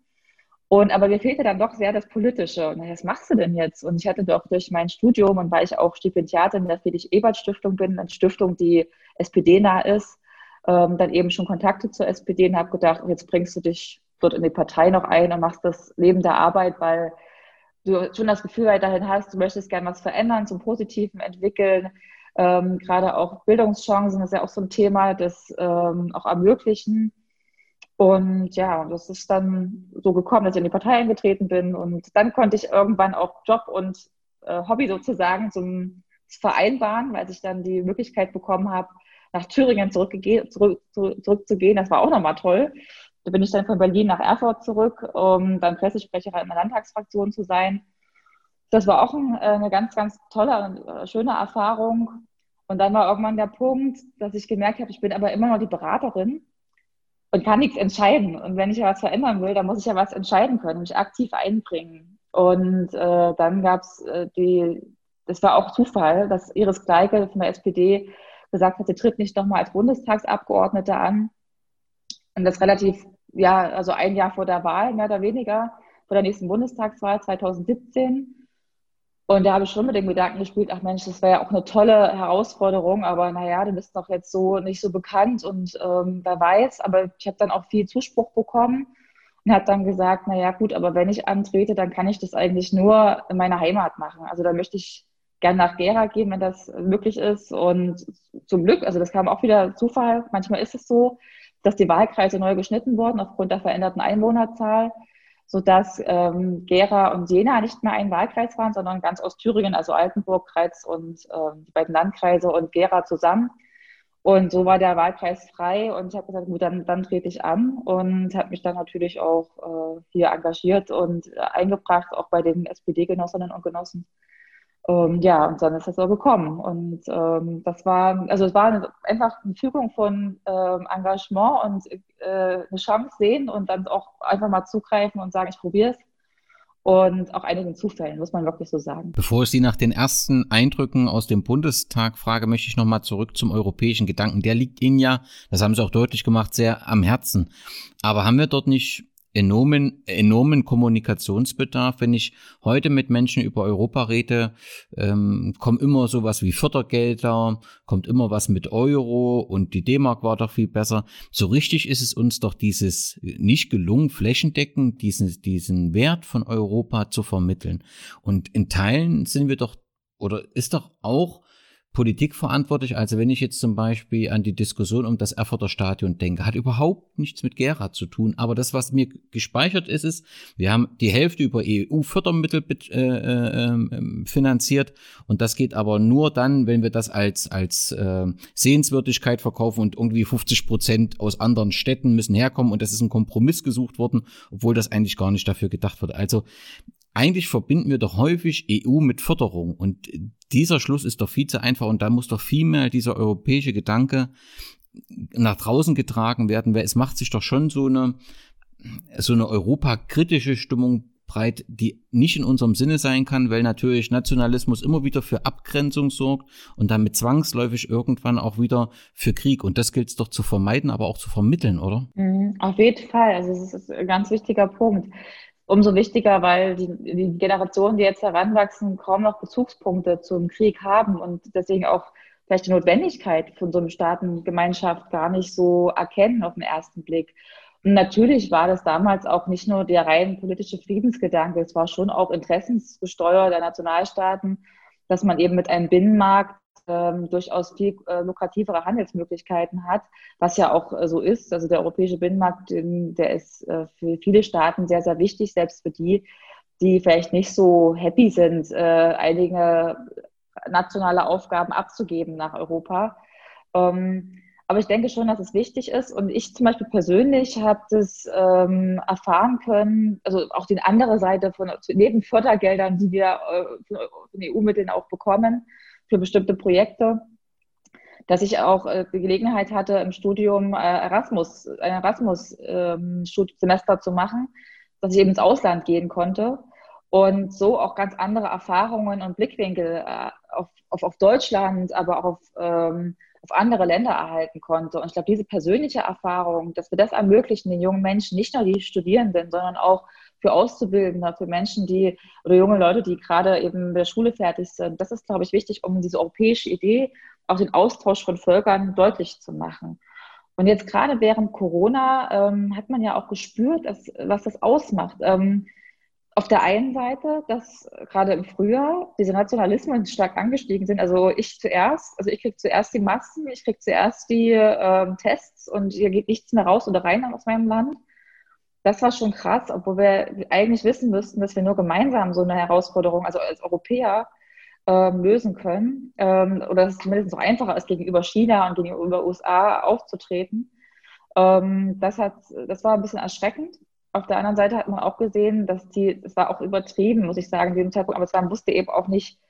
Und aber mir fehlte dann doch sehr das Politische. Und was machst du denn jetzt? Und ich hatte doch durch mein Studium und weil ich auch Stipendiatin der Friedrich-Ebert-Stiftung bin, eine Stiftung, die SPD-nah ist, ähm, dann eben schon Kontakte zur SPD und habe gedacht, jetzt bringst du dich dort in die Partei noch ein und machst das Leben der Arbeit, weil du schon das Gefühl weiterhin hast, du möchtest gerne was verändern, zum Positiven entwickeln. Ähm, gerade auch Bildungschancen ist ja auch so ein Thema, das ähm, auch ermöglichen. Und ja, das ist dann so gekommen, dass ich in die Partei eingetreten bin. Und dann konnte ich irgendwann auch Job und äh, Hobby sozusagen zum vereinbaren, weil ich dann die Möglichkeit bekommen habe, nach Thüringen zurück, zurück, zurückzugehen. Das war auch nochmal toll. Da bin ich dann von Berlin nach Erfurt zurück, um dann Pressesprecherin in der Landtagsfraktion zu sein. Das war auch äh, eine ganz, ganz tolle und äh, schöne Erfahrung. Und dann war irgendwann der Punkt, dass ich gemerkt habe, ich bin aber immer noch die Beraterin und kann nichts entscheiden. Und wenn ich ja was verändern will, dann muss ich ja was entscheiden können, mich aktiv einbringen. Und äh, dann gab es äh, die, das war auch Zufall, dass Iris Gleike von der SPD gesagt hat, sie tritt nicht nochmal als Bundestagsabgeordnete an. Und das relativ, ja, also ein Jahr vor der Wahl, mehr oder weniger, vor der nächsten Bundestagswahl 2017. Und da habe ich schon mit dem Gedanken gespielt, ach Mensch, das wäre ja auch eine tolle Herausforderung, aber naja, du bist doch jetzt so nicht so bekannt und ähm, wer weiß. Aber ich habe dann auch viel Zuspruch bekommen und habe dann gesagt, naja gut, aber wenn ich antrete, dann kann ich das eigentlich nur in meiner Heimat machen. Also da möchte ich gerne nach Gera gehen, wenn das möglich ist. Und zum Glück, also das kam auch wieder Zufall, manchmal ist es so, dass die Wahlkreise neu geschnitten wurden aufgrund der veränderten Einwohnerzahl, sodass ähm, Gera und Jena nicht mehr ein Wahlkreis waren, sondern ganz aus Thüringen, also Altenburg, Kreiz und ähm, die beiden Landkreise und Gera zusammen. Und so war der Wahlkreis frei und ich habe gesagt, gut, dann, dann trete ich an und habe mich dann natürlich auch äh, hier engagiert und äh, eingebracht, auch bei den SPD-Genossinnen und Genossen. Ähm, ja, und dann ist das so gekommen. Und ähm, das war, also es war einfach eine Fügung von ähm, Engagement und äh, eine Chance sehen und dann auch einfach mal zugreifen und sagen, ich probiere es. Und auch einigen Zufällen, muss man wirklich so sagen. Bevor ich Sie nach den ersten Eindrücken aus dem Bundestag frage, möchte ich nochmal zurück zum europäischen Gedanken. Der liegt Ihnen ja, das haben Sie auch deutlich gemacht, sehr am Herzen. Aber haben wir dort nicht enormen, enormen Kommunikationsbedarf. Wenn ich heute mit Menschen über Europa rede, ähm, kommen immer sowas wie Fördergelder, kommt immer was mit Euro und die D-Mark war doch viel besser. So richtig ist es uns doch dieses nicht gelungen, flächendeckend diesen, diesen Wert von Europa zu vermitteln. Und in Teilen sind wir doch, oder ist doch auch Politik verantwortlich. Also wenn ich jetzt zum Beispiel an die Diskussion um das Erfurter Stadion denke, hat überhaupt nichts mit Gera zu tun. Aber das, was mir gespeichert ist, ist, wir haben die Hälfte über EU-Fördermittel äh, äh, finanziert und das geht aber nur dann, wenn wir das als, als äh, Sehenswürdigkeit verkaufen und irgendwie 50 Prozent aus anderen Städten müssen herkommen und das ist ein Kompromiss gesucht worden, obwohl das eigentlich gar nicht dafür gedacht wird. Also eigentlich verbinden wir doch häufig EU mit Förderung und dieser Schluss ist doch viel zu einfach und da muss doch viel mehr dieser europäische Gedanke nach draußen getragen werden, weil es macht sich doch schon so eine, so eine europakritische Stimmung breit, die nicht in unserem Sinne sein kann, weil natürlich Nationalismus immer wieder für Abgrenzung sorgt und damit zwangsläufig irgendwann auch wieder für Krieg. Und das gilt es doch zu vermeiden, aber auch zu vermitteln, oder? Mhm, auf jeden Fall. Also es ist ein ganz wichtiger Punkt umso wichtiger, weil die, die Generationen, die jetzt heranwachsen, kaum noch Bezugspunkte zum Krieg haben und deswegen auch vielleicht die Notwendigkeit von so einer Staatengemeinschaft gar nicht so erkennen auf den ersten Blick. Und natürlich war das damals auch nicht nur der rein politische Friedensgedanke, es war schon auch interessensgesteuert der Nationalstaaten, dass man eben mit einem Binnenmarkt ähm, durchaus viel äh, lukrativere Handelsmöglichkeiten hat, was ja auch äh, so ist. Also der europäische Binnenmarkt, der ist äh, für viele Staaten sehr, sehr wichtig, selbst für die, die vielleicht nicht so happy sind, äh, einige nationale Aufgaben abzugeben nach Europa. Ähm, aber ich denke schon, dass es wichtig ist. Und ich zum Beispiel persönlich habe das ähm, erfahren können, also auch die andere Seite von neben Fördergeldern, die wir äh, von EU-Mitteln auch bekommen, für bestimmte Projekte, dass ich auch äh, die Gelegenheit hatte, im Studium äh, Erasmus, ein Erasmus-Semester ähm, zu machen, dass ich eben ins Ausland gehen konnte und so auch ganz andere Erfahrungen und Blickwinkel äh, auf, auf, auf Deutschland, aber auch auf, ähm, auf andere Länder erhalten konnte. Und ich glaube, diese persönliche Erfahrung, dass wir das ermöglichen, den jungen Menschen, nicht nur die Studierenden, sondern auch für Auszubildende, für Menschen, die oder junge Leute, die gerade eben mit der Schule fertig sind. Das ist, glaube ich, wichtig, um diese europäische Idee, auch den Austausch von Völkern deutlich zu machen. Und jetzt gerade während Corona ähm, hat man ja auch gespürt, dass, was das ausmacht. Ähm, auf der einen Seite, dass gerade im Frühjahr diese Nationalismen stark angestiegen sind. Also ich zuerst, also ich kriege zuerst die Masken, ich kriege zuerst die ähm, Tests und hier geht nichts mehr raus oder rein aus meinem Land das war schon krass, obwohl wir eigentlich wissen müssten, dass wir nur gemeinsam so eine Herausforderung, also als Europäer, ähm, lösen können. Ähm, oder dass es zumindest so einfacher ist, gegenüber China und gegenüber USA aufzutreten. Ähm, das, hat, das war ein bisschen erschreckend. Auf der anderen Seite hat man auch gesehen, dass die, es war auch übertrieben, muss ich sagen, in diesem Zeitpunkt, aber man wusste eben auch nicht,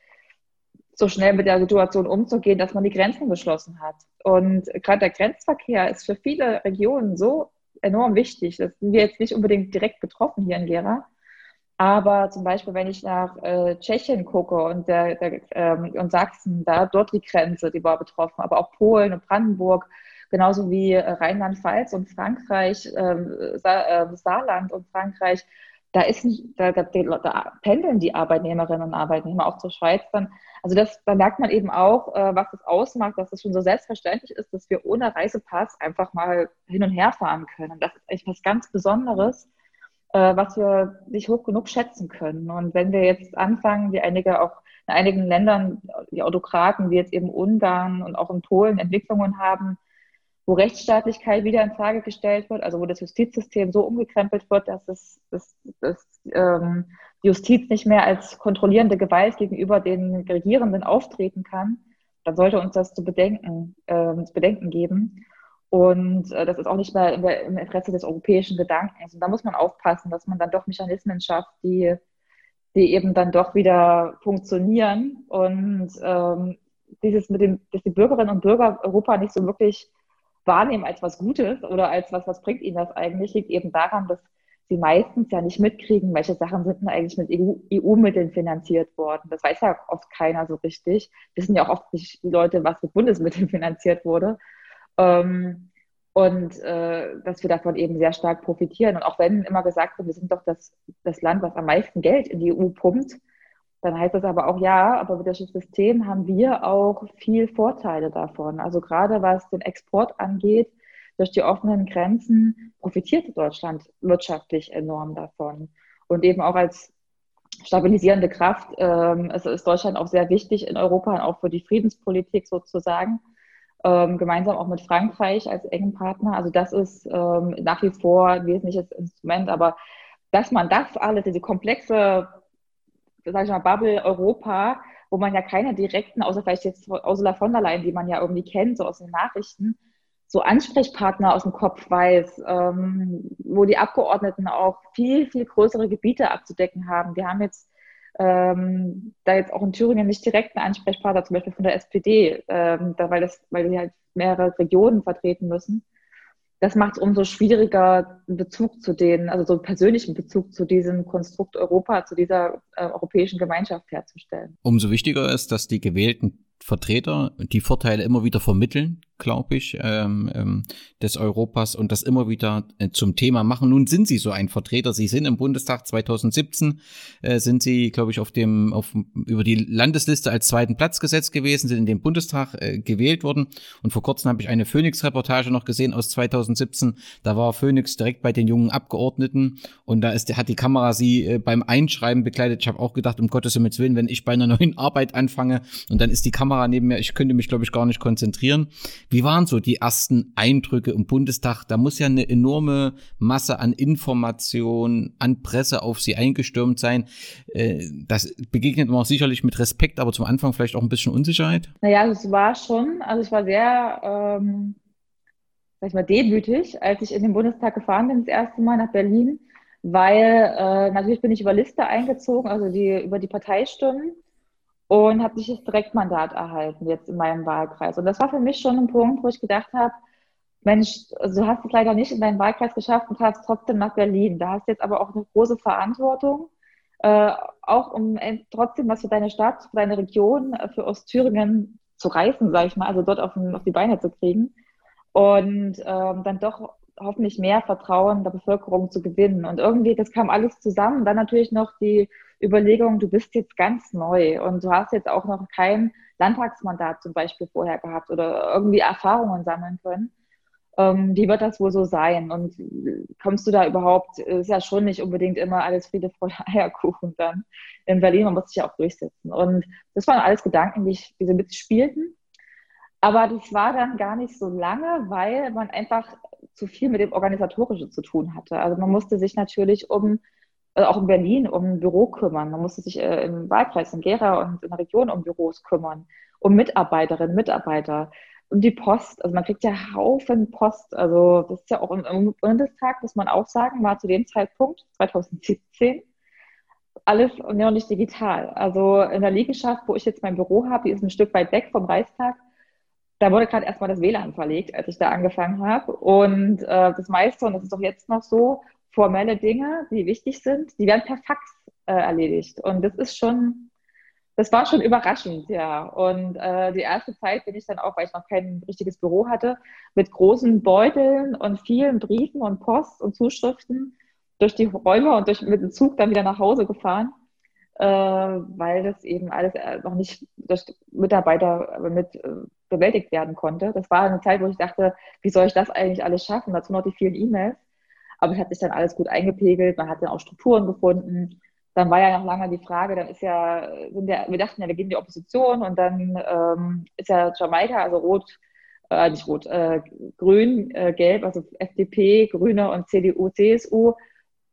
so schnell mit der Situation umzugehen, dass man die Grenzen geschlossen hat. Und gerade der Grenzverkehr ist für viele Regionen so enorm wichtig. Das sind wir jetzt nicht unbedingt direkt betroffen hier in Gera. Aber zum Beispiel, wenn ich nach äh, Tschechien gucke und, der, der, ähm, und Sachsen, da dort die Grenze, die war betroffen, aber auch Polen und Brandenburg, genauso wie äh, Rheinland-Pfalz und Frankreich, äh, Sa äh, Saarland und Frankreich, da ist nicht, da, da, da, pendeln die Arbeitnehmerinnen und Arbeitnehmer auch zur Schweiz dann. Also das, da merkt man eben auch, äh, was es ausmacht, dass es schon so selbstverständlich ist, dass wir ohne Reisepass einfach mal hin und her fahren können. Das ist echt was ganz Besonderes, äh, was wir nicht hoch genug schätzen können. Und wenn wir jetzt anfangen, wie einige auch in einigen Ländern, die Autokraten, wie jetzt eben Ungarn und auch in Polen Entwicklungen haben, wo Rechtsstaatlichkeit wieder in Frage gestellt wird, also wo das Justizsystem so umgekrempelt wird, dass es dass, dass, ähm, Justiz nicht mehr als kontrollierende Gewalt gegenüber den Regierenden auftreten kann, dann sollte uns das zu bedenken, äh, zu bedenken geben. Und äh, das ist auch nicht mehr im Interesse des europäischen Gedankens. Und da muss man aufpassen, dass man dann doch Mechanismen schafft, die, die eben dann doch wieder funktionieren und ähm, dieses mit dem, dass die Bürgerinnen und Bürger Europa nicht so wirklich wahrnehmen als was Gutes oder als was, was bringt ihnen das eigentlich, liegt eben daran, dass sie meistens ja nicht mitkriegen, welche Sachen sind denn eigentlich mit EU-Mitteln finanziert worden. Das weiß ja oft keiner so richtig. Wissen ja auch oft nicht die Leute, was mit Bundesmitteln (laughs) finanziert wurde. Ähm, und äh, dass wir davon eben sehr stark profitieren. Und auch wenn immer gesagt wird, wir sind doch das, das Land, was am meisten Geld in die EU pumpt, dann heißt das aber auch, ja, aber mit dem System haben wir auch viel Vorteile davon. Also gerade was den Export angeht, durch die offenen Grenzen profitiert Deutschland wirtschaftlich enorm davon. Und eben auch als stabilisierende Kraft ähm, ist, ist Deutschland auch sehr wichtig in Europa und auch für die Friedenspolitik sozusagen. Ähm, gemeinsam auch mit Frankreich als engen Partner. Also das ist ähm, nach wie vor ein wesentliches Instrument. Aber dass man das alles, diese komplexe, sag ich mal, Bubble Europa, wo man ja keine direkten, außer vielleicht jetzt Ursula von der Leyen, die man ja irgendwie kennt, so aus den Nachrichten, so Ansprechpartner aus dem Kopf weiß, ähm, wo die Abgeordneten auch viel, viel größere Gebiete abzudecken haben. Wir haben jetzt ähm, da jetzt auch in Thüringen nicht direkt einen Ansprechpartner, zum Beispiel von der SPD, ähm, da, weil, das, weil sie halt mehrere Regionen vertreten müssen. Das macht es umso schwieriger, einen Bezug zu denen, also so einen persönlichen Bezug zu diesem Konstrukt Europa, zu dieser äh, europäischen Gemeinschaft herzustellen. Umso wichtiger ist, dass die gewählten Vertreter die Vorteile immer wieder vermitteln glaube ich, ähm, ähm, des Europas und das immer wieder äh, zum Thema machen. Nun sind Sie so ein Vertreter. Sie sind im Bundestag 2017, äh, sind Sie, glaube ich, auf dem, auf, über die Landesliste als zweiten Platz gesetzt gewesen, sind in den Bundestag äh, gewählt worden. Und vor kurzem habe ich eine Phoenix-Reportage noch gesehen aus 2017. Da war Phoenix direkt bei den jungen Abgeordneten und da ist, hat die Kamera Sie äh, beim Einschreiben begleitet. Ich habe auch gedacht, um Gottes Willen, wenn ich bei einer (laughs) neuen Arbeit anfange und dann ist die Kamera neben mir, ich könnte mich, glaube ich, gar nicht konzentrieren. Wie waren so die ersten Eindrücke im Bundestag? Da muss ja eine enorme Masse an Informationen, an Presse auf Sie eingestürmt sein. Äh, das begegnet man auch sicherlich mit Respekt, aber zum Anfang vielleicht auch ein bisschen Unsicherheit? Naja, es war schon, also ich war sehr, ähm, sag ich mal, demütig, als ich in den Bundestag gefahren bin, das erste Mal nach Berlin, weil äh, natürlich bin ich über Liste eingezogen, also die über die Parteistimmen und habe sich das Direktmandat erhalten jetzt in meinem Wahlkreis. Und das war für mich schon ein Punkt, wo ich gedacht habe, Mensch, also du hast es leider nicht in deinen Wahlkreis geschafft und hast trotzdem nach Berlin. Da hast du jetzt aber auch eine große Verantwortung, äh, auch um trotzdem was für deine Stadt, für deine Region, äh, für Ostthüringen zu reißen, sage ich mal, also dort auf, auf, die Beine zu kriegen und ähm, dann doch hoffentlich mehr Vertrauen der Bevölkerung zu gewinnen. Und irgendwie, das kam alles zusammen. Dann natürlich noch die Überlegung, du bist jetzt ganz neu und du hast jetzt auch noch kein Landtagsmandat zum Beispiel vorher gehabt oder irgendwie Erfahrungen sammeln können. Ähm, wie wird das wohl so sein? Und kommst du da überhaupt, ist ja schon nicht unbedingt immer alles Friede, Freude, (laughs) Eierkuchen dann in Berlin, man muss sich ja auch durchsetzen. Und das waren alles Gedanken, die, ich, die so mitspielten. Aber das war dann gar nicht so lange, weil man einfach zu viel mit dem Organisatorischen zu tun hatte. Also man musste sich natürlich um also auch in Berlin um ein Büro kümmern. Man musste sich äh, im Wahlkreis in Gera und in der Region um Büros kümmern, um Mitarbeiterinnen, Mitarbeiter, um die Post. Also man kriegt ja Haufen Post. Also das ist ja auch im, im Bundestag, muss man auch sagen, war zu dem Zeitpunkt 2017 alles noch nicht digital. Also in der Liegenschaft, wo ich jetzt mein Büro habe, die ist ein Stück weit weg vom Reichstag. Da wurde gerade erstmal das WLAN verlegt, als ich da angefangen habe. Und äh, das meiste, und das ist doch jetzt noch so, formelle Dinge, die wichtig sind, die werden per Fax äh, erledigt. Und das ist schon, das war schon überraschend, ja. Und äh, die erste Zeit bin ich dann auch, weil ich noch kein richtiges Büro hatte, mit großen Beuteln und vielen Briefen und Post und Zuschriften durch die Räume und durch, mit dem Zug dann wieder nach Hause gefahren, äh, weil das eben alles äh, noch nicht durch Mitarbeiter mit äh, bewältigt werden konnte. Das war eine Zeit, wo ich dachte, wie soll ich das eigentlich alles schaffen? Dazu noch die vielen E-Mails. Aber es hat sich dann alles gut eingepegelt, man hat dann auch Strukturen gefunden. Dann war ja noch lange die Frage, dann ist ja, ja wir dachten ja, wir gehen in die Opposition und dann ähm, ist ja Jamaika, also rot, äh, nicht rot, äh, grün, äh, gelb, also FDP, Grüne und CDU, CSU.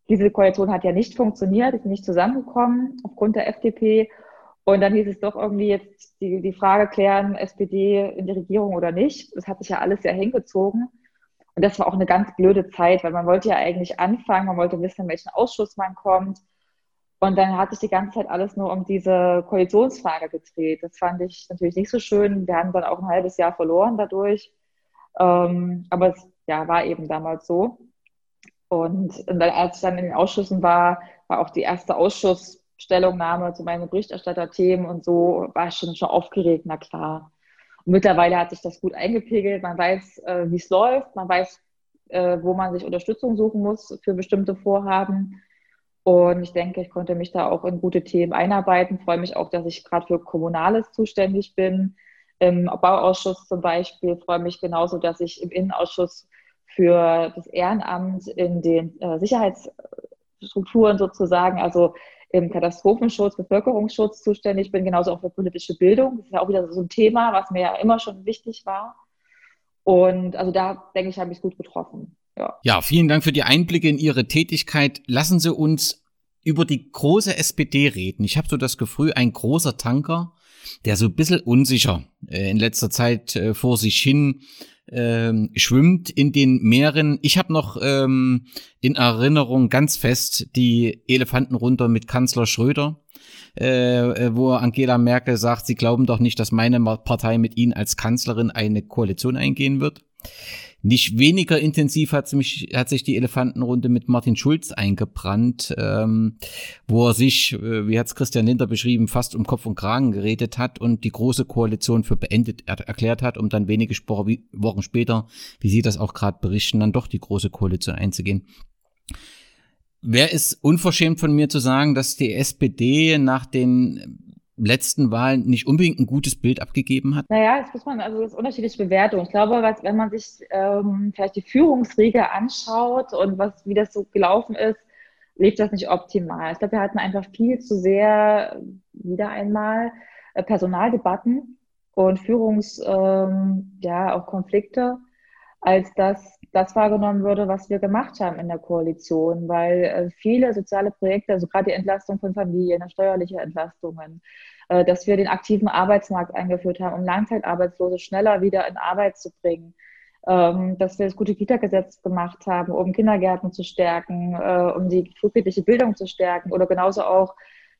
Diese Koalition hat ja nicht funktioniert, ist nicht zusammengekommen aufgrund der FDP. Und dann hieß es doch irgendwie jetzt die, die Frage klären, SPD in die Regierung oder nicht. Das hat sich ja alles sehr hingezogen. Und das war auch eine ganz blöde Zeit, weil man wollte ja eigentlich anfangen, man wollte wissen, in welchen Ausschuss man kommt. Und dann hat sich die ganze Zeit alles nur um diese Koalitionsfrage gedreht. Das fand ich natürlich nicht so schön. Wir haben dann auch ein halbes Jahr verloren dadurch. Ähm, aber es ja, war eben damals so. Und, dann, als ich dann in den Ausschüssen war, war auch die erste Ausschussstellungnahme zu meinen Berichterstatterthemen und so, war ich schon, schon aufgeregt, na klar. Und mittlerweile hat sich das gut eingepegelt. Man weiß, äh, wie es läuft, man weiß, äh, wo man sich Unterstützung suchen muss für bestimmte Vorhaben. Und ich denke, ich konnte mich da auch in gute Themen einarbeiten. freue mich auch, dass ich gerade für Kommunales zuständig bin. Im Bauausschuss zum Beispiel freue mich genauso, dass ich im Innenausschuss für das Ehrenamt in den äh, Sicherheitsstrukturen sozusagen, also im Katastrophenschutz, Bevölkerungsschutz zuständig bin, genauso auch für politische Bildung. Das ist ja auch wieder so ein Thema, was mir ja immer schon wichtig war. Und also da denke ich, habe ich es gut getroffen. Ja. ja, vielen Dank für die Einblicke in Ihre Tätigkeit. Lassen Sie uns über die große SPD reden. Ich habe so das Gefühl, ein großer Tanker, der so ein bisschen unsicher äh, in letzter Zeit äh, vor sich hin ähm, schwimmt in den Meeren. Ich habe noch ähm, in Erinnerung ganz fest die Elefanten runter mit Kanzler Schröder, äh, äh, wo Angela Merkel sagt, sie glauben doch nicht, dass meine Partei mit Ihnen als Kanzlerin eine Koalition eingehen wird. Nicht weniger intensiv hat, mich, hat sich die Elefantenrunde mit Martin Schulz eingebrannt, ähm, wo er sich, äh, wie hat es Christian Linder beschrieben, fast um Kopf und Kragen geredet hat und die große Koalition für beendet er erklärt hat, um dann wenige Wochen später, wie Sie das auch gerade berichten, dann doch die große Koalition einzugehen. Wer ist unverschämt von mir zu sagen, dass die SPD nach den letzten Wahlen nicht unbedingt ein gutes Bild abgegeben hat? Naja, das muss man, also das ist unterschiedliche Bewertung. Ich glaube, was, wenn man sich ähm, vielleicht die Führungsriege anschaut und was, wie das so gelaufen ist, lebt das nicht optimal. Ich glaube, wir hatten einfach viel zu sehr wieder einmal äh, Personaldebatten und Führungs, ähm, ja, auch Konflikte, als dass das wahrgenommen würde, was wir gemacht haben in der Koalition, weil äh, viele soziale Projekte, also gerade die Entlastung von Familien, steuerliche Entlastungen, äh, dass wir den aktiven Arbeitsmarkt eingeführt haben, um Langzeitarbeitslose schneller wieder in Arbeit zu bringen, ähm, dass wir das gute Kita-Gesetz gemacht haben, um Kindergärten zu stärken, äh, um die frühkindliche Bildung zu stärken oder genauso auch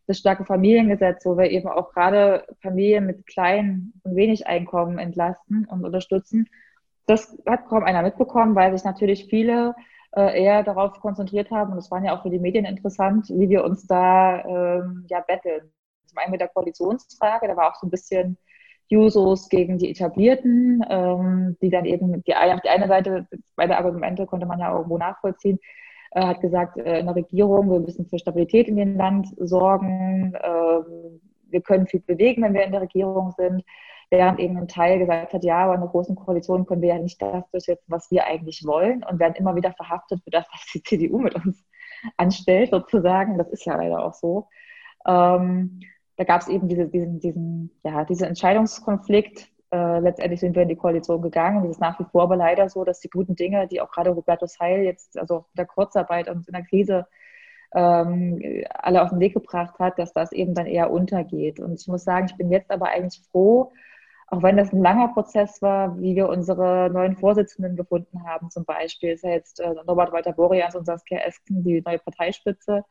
das starke Familiengesetz, wo wir eben auch gerade Familien mit kleinen und wenig Einkommen entlasten und unterstützen. Das hat kaum einer mitbekommen, weil sich natürlich viele äh, eher darauf konzentriert haben, und es waren ja auch für die Medien interessant, wie wir uns da ähm, ja betteln zum einen mit der Koalitionsfrage, da war auch so ein bisschen Jusos gegen die Etablierten, ähm, die dann eben, die, auf die eine Seite, beide Argumente konnte man ja irgendwo nachvollziehen, äh, hat gesagt, äh, in der Regierung, wir müssen für Stabilität in dem Land sorgen, äh, wir können viel bewegen, wenn wir in der Regierung sind, während eben ein Teil gesagt hat, ja, aber in einer großen Koalition können wir ja nicht das durchsetzen, was wir eigentlich wollen und werden immer wieder verhaftet für das, was die CDU mit uns anstellt, sozusagen. Das ist ja leider auch so. Ähm, da gab es eben diese, diesen, diesen, ja, diesen Entscheidungskonflikt. Äh, letztendlich sind wir in die Koalition gegangen und es ist nach wie vor aber leider so, dass die guten Dinge, die auch gerade Robertus Heil jetzt, also in der Kurzarbeit und in der Krise ähm, alle auf den Weg gebracht hat, dass das eben dann eher untergeht. Und ich muss sagen, ich bin jetzt aber eigentlich froh, auch wenn das ein langer Prozess war, wie wir unsere neuen Vorsitzenden gefunden haben, zum Beispiel ist ja jetzt äh, Norbert Walter-Borjans und Saskia Esken die neue Parteispitze,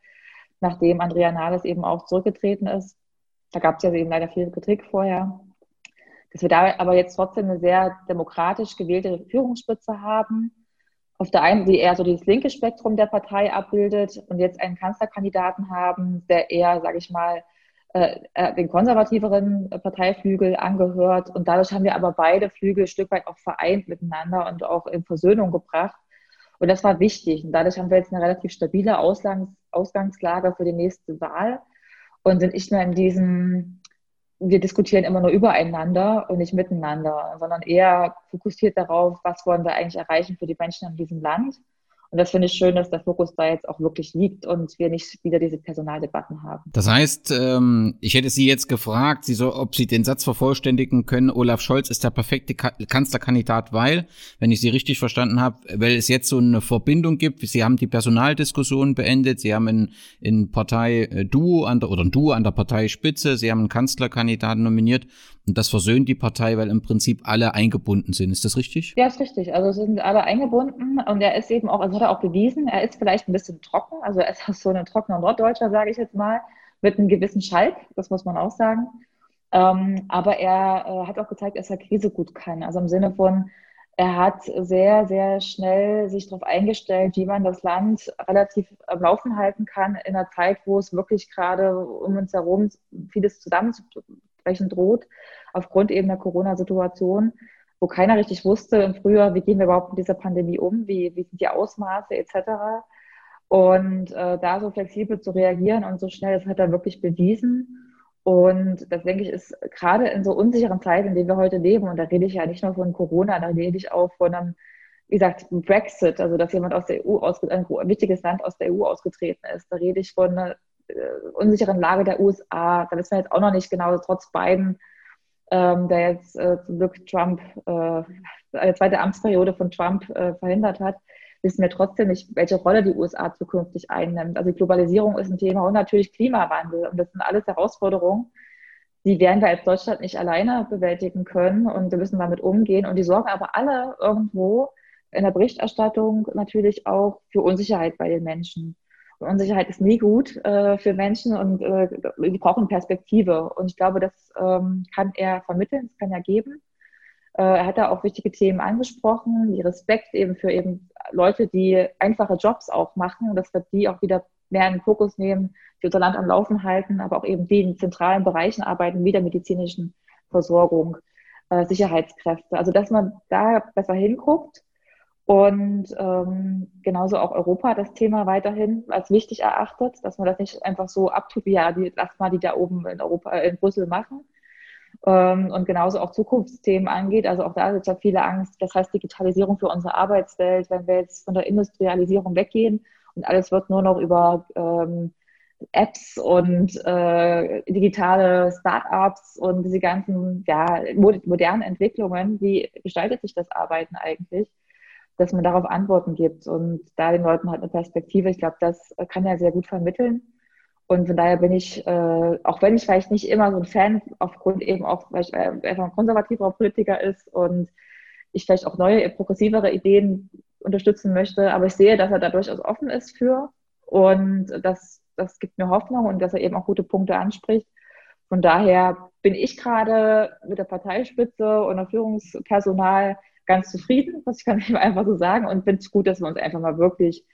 nachdem Andrea Nahles eben auch zurückgetreten ist. Da gab es ja eben leider viel Kritik vorher. Dass wir da aber jetzt trotzdem eine sehr demokratisch gewählte Führungsspitze haben, auf der einen, die eher so das linke Spektrum der Partei abbildet und jetzt einen Kanzlerkandidaten haben, der eher, sage ich mal, äh, äh, den konservativeren Parteiflügel angehört. Und dadurch haben wir aber beide Flügel ein Stück weit auch vereint miteinander und auch in Versöhnung gebracht. Und das war wichtig. Und dadurch haben wir jetzt eine relativ stabile Ausgangs Ausgangslage für die nächste Wahl und sind nicht mehr in diesem, wir diskutieren immer nur übereinander und nicht miteinander, sondern eher fokussiert darauf, was wollen wir eigentlich erreichen für die Menschen in diesem Land und das finde ich schön, dass der Fokus da jetzt auch wirklich liegt und wir nicht wieder diese Personaldebatten haben. Das heißt, ähm, ich hätte Sie jetzt gefragt, Sie so, ob Sie den Satz vervollständigen können, Olaf Scholz ist der perfekte Kanzlerkandidat, weil, wenn ich Sie richtig verstanden habe, weil es jetzt so eine Verbindung gibt, Sie haben die Personaldiskussion beendet, Sie haben in, in Partei äh, Duo an der, oder ein Duo an der Parteispitze, Sie haben einen Kanzlerkandidaten nominiert und das versöhnt die Partei, weil im Prinzip alle eingebunden sind. Ist das richtig? Ja, ist richtig. Also sind alle eingebunden und er ist eben auch, also hat er auch bewiesen, er ist vielleicht ein bisschen trocken. Also er ist auch so ein trockener Norddeutscher, sage ich jetzt mal, mit einem gewissen Schalk, das muss man auch sagen. Ähm, aber er äh, hat auch gezeigt, dass er Krise gut kann. Also im Sinne von, er hat sehr, sehr schnell sich darauf eingestellt, wie man das Land relativ am Laufen halten kann in einer Zeit, wo es wirklich gerade um uns herum vieles zusammenzubrechen droht. aufgrund eben der Corona-Situation, wo keiner richtig wusste im Frühjahr, wie gehen wir überhaupt mit dieser Pandemie um, wie, wie sind die Ausmaße etc. Und äh, da so flexibel zu reagieren und so schnell, das hat er wirklich bewiesen. Und das denke ich ist gerade in so unsicheren Zeiten, in denen wir heute leben, und da rede ich ja nicht nur von Corona, da rede ich auch von einem, wie gesagt, Brexit, also dass jemand aus der EU ausgetreten, ein wichtiges Land aus der EU ausgetreten ist. Da rede ich von einer äh, unsicheren Lage der USA. Da wissen wir jetzt auch noch nicht genau, trotz Biden, ähm, der jetzt äh, zum Glück Trump, äh, eine zweite Amtsperiode von Trump äh, verhindert hat wissen wir trotzdem nicht, welche Rolle die USA zukünftig einnimmt. Also Globalisierung ist ein Thema und natürlich Klimawandel. Und das sind alles Herausforderungen, die werden wir als Deutschland nicht alleine bewältigen können und wir müssen damit umgehen. Und die sorgen aber alle irgendwo in der Berichterstattung natürlich auch für Unsicherheit bei den Menschen. Unsicherheit ist nie gut äh, für Menschen und äh, die brauchen Perspektive. Und ich glaube, das ähm, kann er vermitteln, das kann er geben. Äh, er hat da auch wichtige Themen angesprochen, wie Respekt eben für eben Leute, die einfache Jobs auch machen, dass wir die auch wieder mehr in den Fokus nehmen, die unser Land am Laufen halten, aber auch eben die in zentralen Bereichen arbeiten, wie der medizinischen Versorgung, äh, Sicherheitskräfte. Also dass man da besser hinguckt und ähm, genauso auch Europa das Thema weiterhin als wichtig erachtet, dass man das nicht einfach so abtut, wie ja, die, lass mal die da oben in Europa, in Brüssel machen, ähm, und genauso auch Zukunftsthemen angeht. Also auch da ist ja viele Angst. Das heißt Digitalisierung für unsere Arbeitswelt, wenn wir jetzt von der Industrialisierung weggehen und alles wird nur noch über ähm, Apps und äh, digitale Startups und diese ganzen ja, modernen Entwicklungen, wie gestaltet sich das Arbeiten eigentlich, dass man darauf Antworten gibt und da den Leuten halt eine Perspektive, ich glaube, das kann er sehr gut vermitteln. Und von daher bin ich, äh, auch wenn ich vielleicht nicht immer so ein Fan, aufgrund eben auch, weil ich einfach ein konservativer Politiker ist und ich vielleicht auch neue, progressivere Ideen unterstützen möchte, aber ich sehe, dass er da durchaus offen ist für und das, das gibt mir Hoffnung und dass er eben auch gute Punkte anspricht. Von daher bin ich gerade mit der Parteispitze und der Führungspersonal ganz zufrieden, ich (laughs) kann eben einfach so sagen und finde es gut, dass wir uns einfach mal wirklich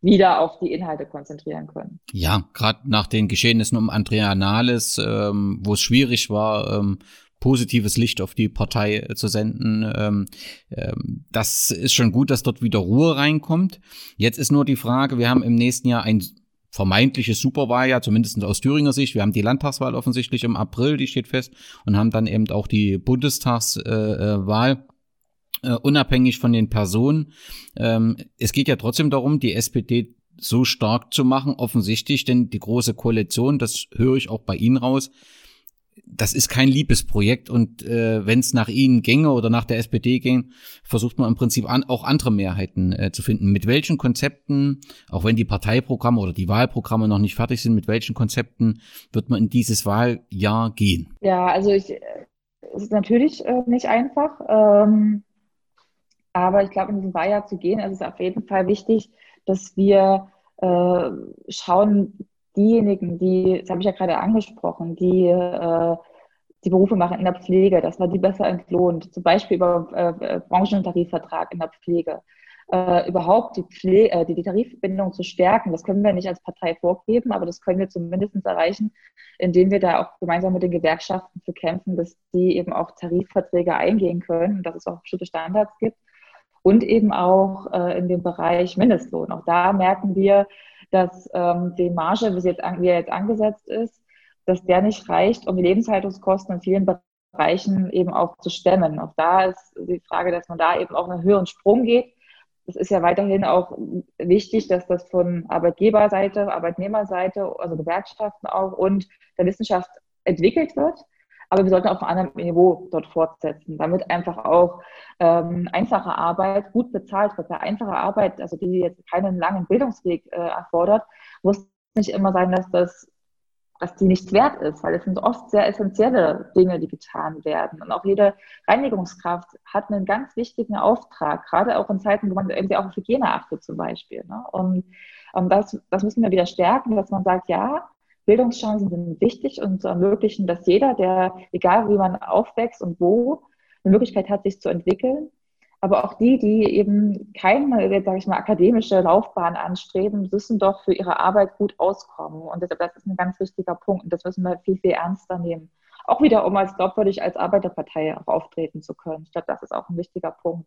wieder auf die Inhalte konzentrieren können. Ja, gerade nach den Geschehnissen um Andrea Nahles, ähm, wo es schwierig war, ähm, positives Licht auf die Partei äh, zu senden. Ähm, ähm, das ist schon gut, dass dort wieder Ruhe reinkommt. Jetzt ist nur die Frage, wir haben im nächsten Jahr ein vermeintliches Superwahljahr, zumindest aus Thüringer Sicht. Wir haben die Landtagswahl offensichtlich im April, die steht fest, und haben dann eben auch die Bundestagswahl. Äh, äh, unabhängig von den Personen. Ähm, es geht ja trotzdem darum, die SPD so stark zu machen, offensichtlich, denn die große Koalition, das höre ich auch bei Ihnen raus, das ist kein Liebesprojekt und äh, wenn es nach Ihnen ginge oder nach der SPD ging, versucht man im Prinzip an, auch andere Mehrheiten äh, zu finden. Mit welchen Konzepten, auch wenn die Parteiprogramme oder die Wahlprogramme noch nicht fertig sind, mit welchen Konzepten wird man in dieses Wahljahr gehen? Ja, also ich, es ist natürlich äh, nicht einfach. Ähm aber ich glaube, in diesem Wahljahr zu gehen, ist es auf jeden Fall wichtig, dass wir äh, schauen, diejenigen, die, das habe ich ja gerade angesprochen, die äh, die Berufe machen in der Pflege, dass man die besser entlohnt, zum Beispiel über äh, Branchentarifvertrag in der Pflege. Äh, überhaupt die, Pflege, äh, die, die Tarifbindung zu stärken, das können wir nicht als Partei vorgeben, aber das können wir zumindest erreichen, indem wir da auch gemeinsam mit den Gewerkschaften für kämpfen, dass die eben auch Tarifverträge eingehen können und dass es auch bestimmte Standards gibt und eben auch äh, in dem Bereich Mindestlohn. Auch da merken wir, dass ähm, die Marge, wie sie jetzt, an, wie er jetzt angesetzt ist, dass der nicht reicht, um die Lebenshaltungskosten in vielen Bereichen eben auch zu stemmen. Auch da ist die Frage, dass man da eben auch einen höheren Sprung geht. Es ist ja weiterhin auch wichtig, dass das von Arbeitgeberseite, Arbeitnehmerseite, also Gewerkschaften auch und der Wissenschaft entwickelt wird aber wir sollten auf einem anderen Niveau dort fortsetzen, damit einfach auch ähm, einfache Arbeit gut bezahlt wird. Bei einfacher Arbeit, also die jetzt keinen langen Bildungsweg äh, erfordert, muss nicht immer sein, dass das dass die nichts wert ist, weil es sind oft sehr essentielle Dinge, die getan werden. Und auch jede Reinigungskraft hat einen ganz wichtigen Auftrag, gerade auch in Zeiten, wo man irgendwie auch auf Hygiene achtet zum Beispiel. Ne? Und ähm, das, das müssen wir wieder stärken, dass man sagt, ja, Bildungschancen sind wichtig und zu ermöglichen, dass jeder, der, egal wie man aufwächst und wo, eine Möglichkeit hat, sich zu entwickeln. Aber auch die, die eben keine, sage ich mal, akademische Laufbahn anstreben, müssen doch für ihre Arbeit gut auskommen. Und deshalb, das ist ein ganz wichtiger Punkt. Und das müssen wir viel, viel ernster nehmen. auch wieder, um als glaubwürdig als Arbeiterpartei auch auftreten zu können. Ich glaube, das ist auch ein wichtiger Punkt.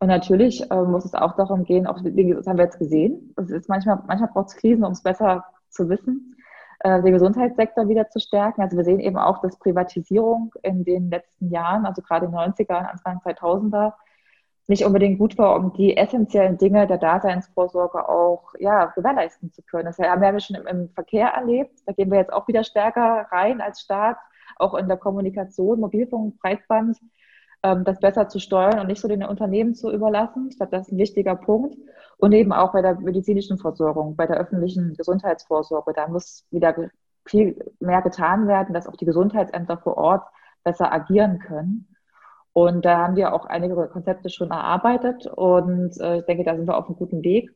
Und natürlich äh, muss es auch darum gehen, auch, das haben wir jetzt gesehen, es ist manchmal, manchmal braucht es Krisen, um es besser zu wissen, äh, den Gesundheitssektor wieder zu stärken. Also wir sehen eben auch, dass Privatisierung in den letzten Jahren, also gerade in den 90er, Anfang 2000er, nicht unbedingt gut war, um die essentiellen Dinge der Daseinsvorsorge auch ja, gewährleisten zu können. Das haben wir schon im, Verkehr erlebt. Da gehen wir jetzt auch wieder stärker rein als Staat, auch in der Kommunikation, Mobilfunk, Breitband, das besser zu steuern und nicht so den Unternehmen zu überlassen. Ich glaube, das ist ein wichtiger Punkt. Und eben auch bei der medizinischen Versorgung, bei der öffentlichen Gesundheitsvorsorge. Da muss wieder viel mehr getan werden, dass auch die Gesundheitsämter vor Ort besser agieren können. Und da haben wir auch einige Konzepte schon erarbeitet und äh, ich denke, da sind wir auf einem guten Weg.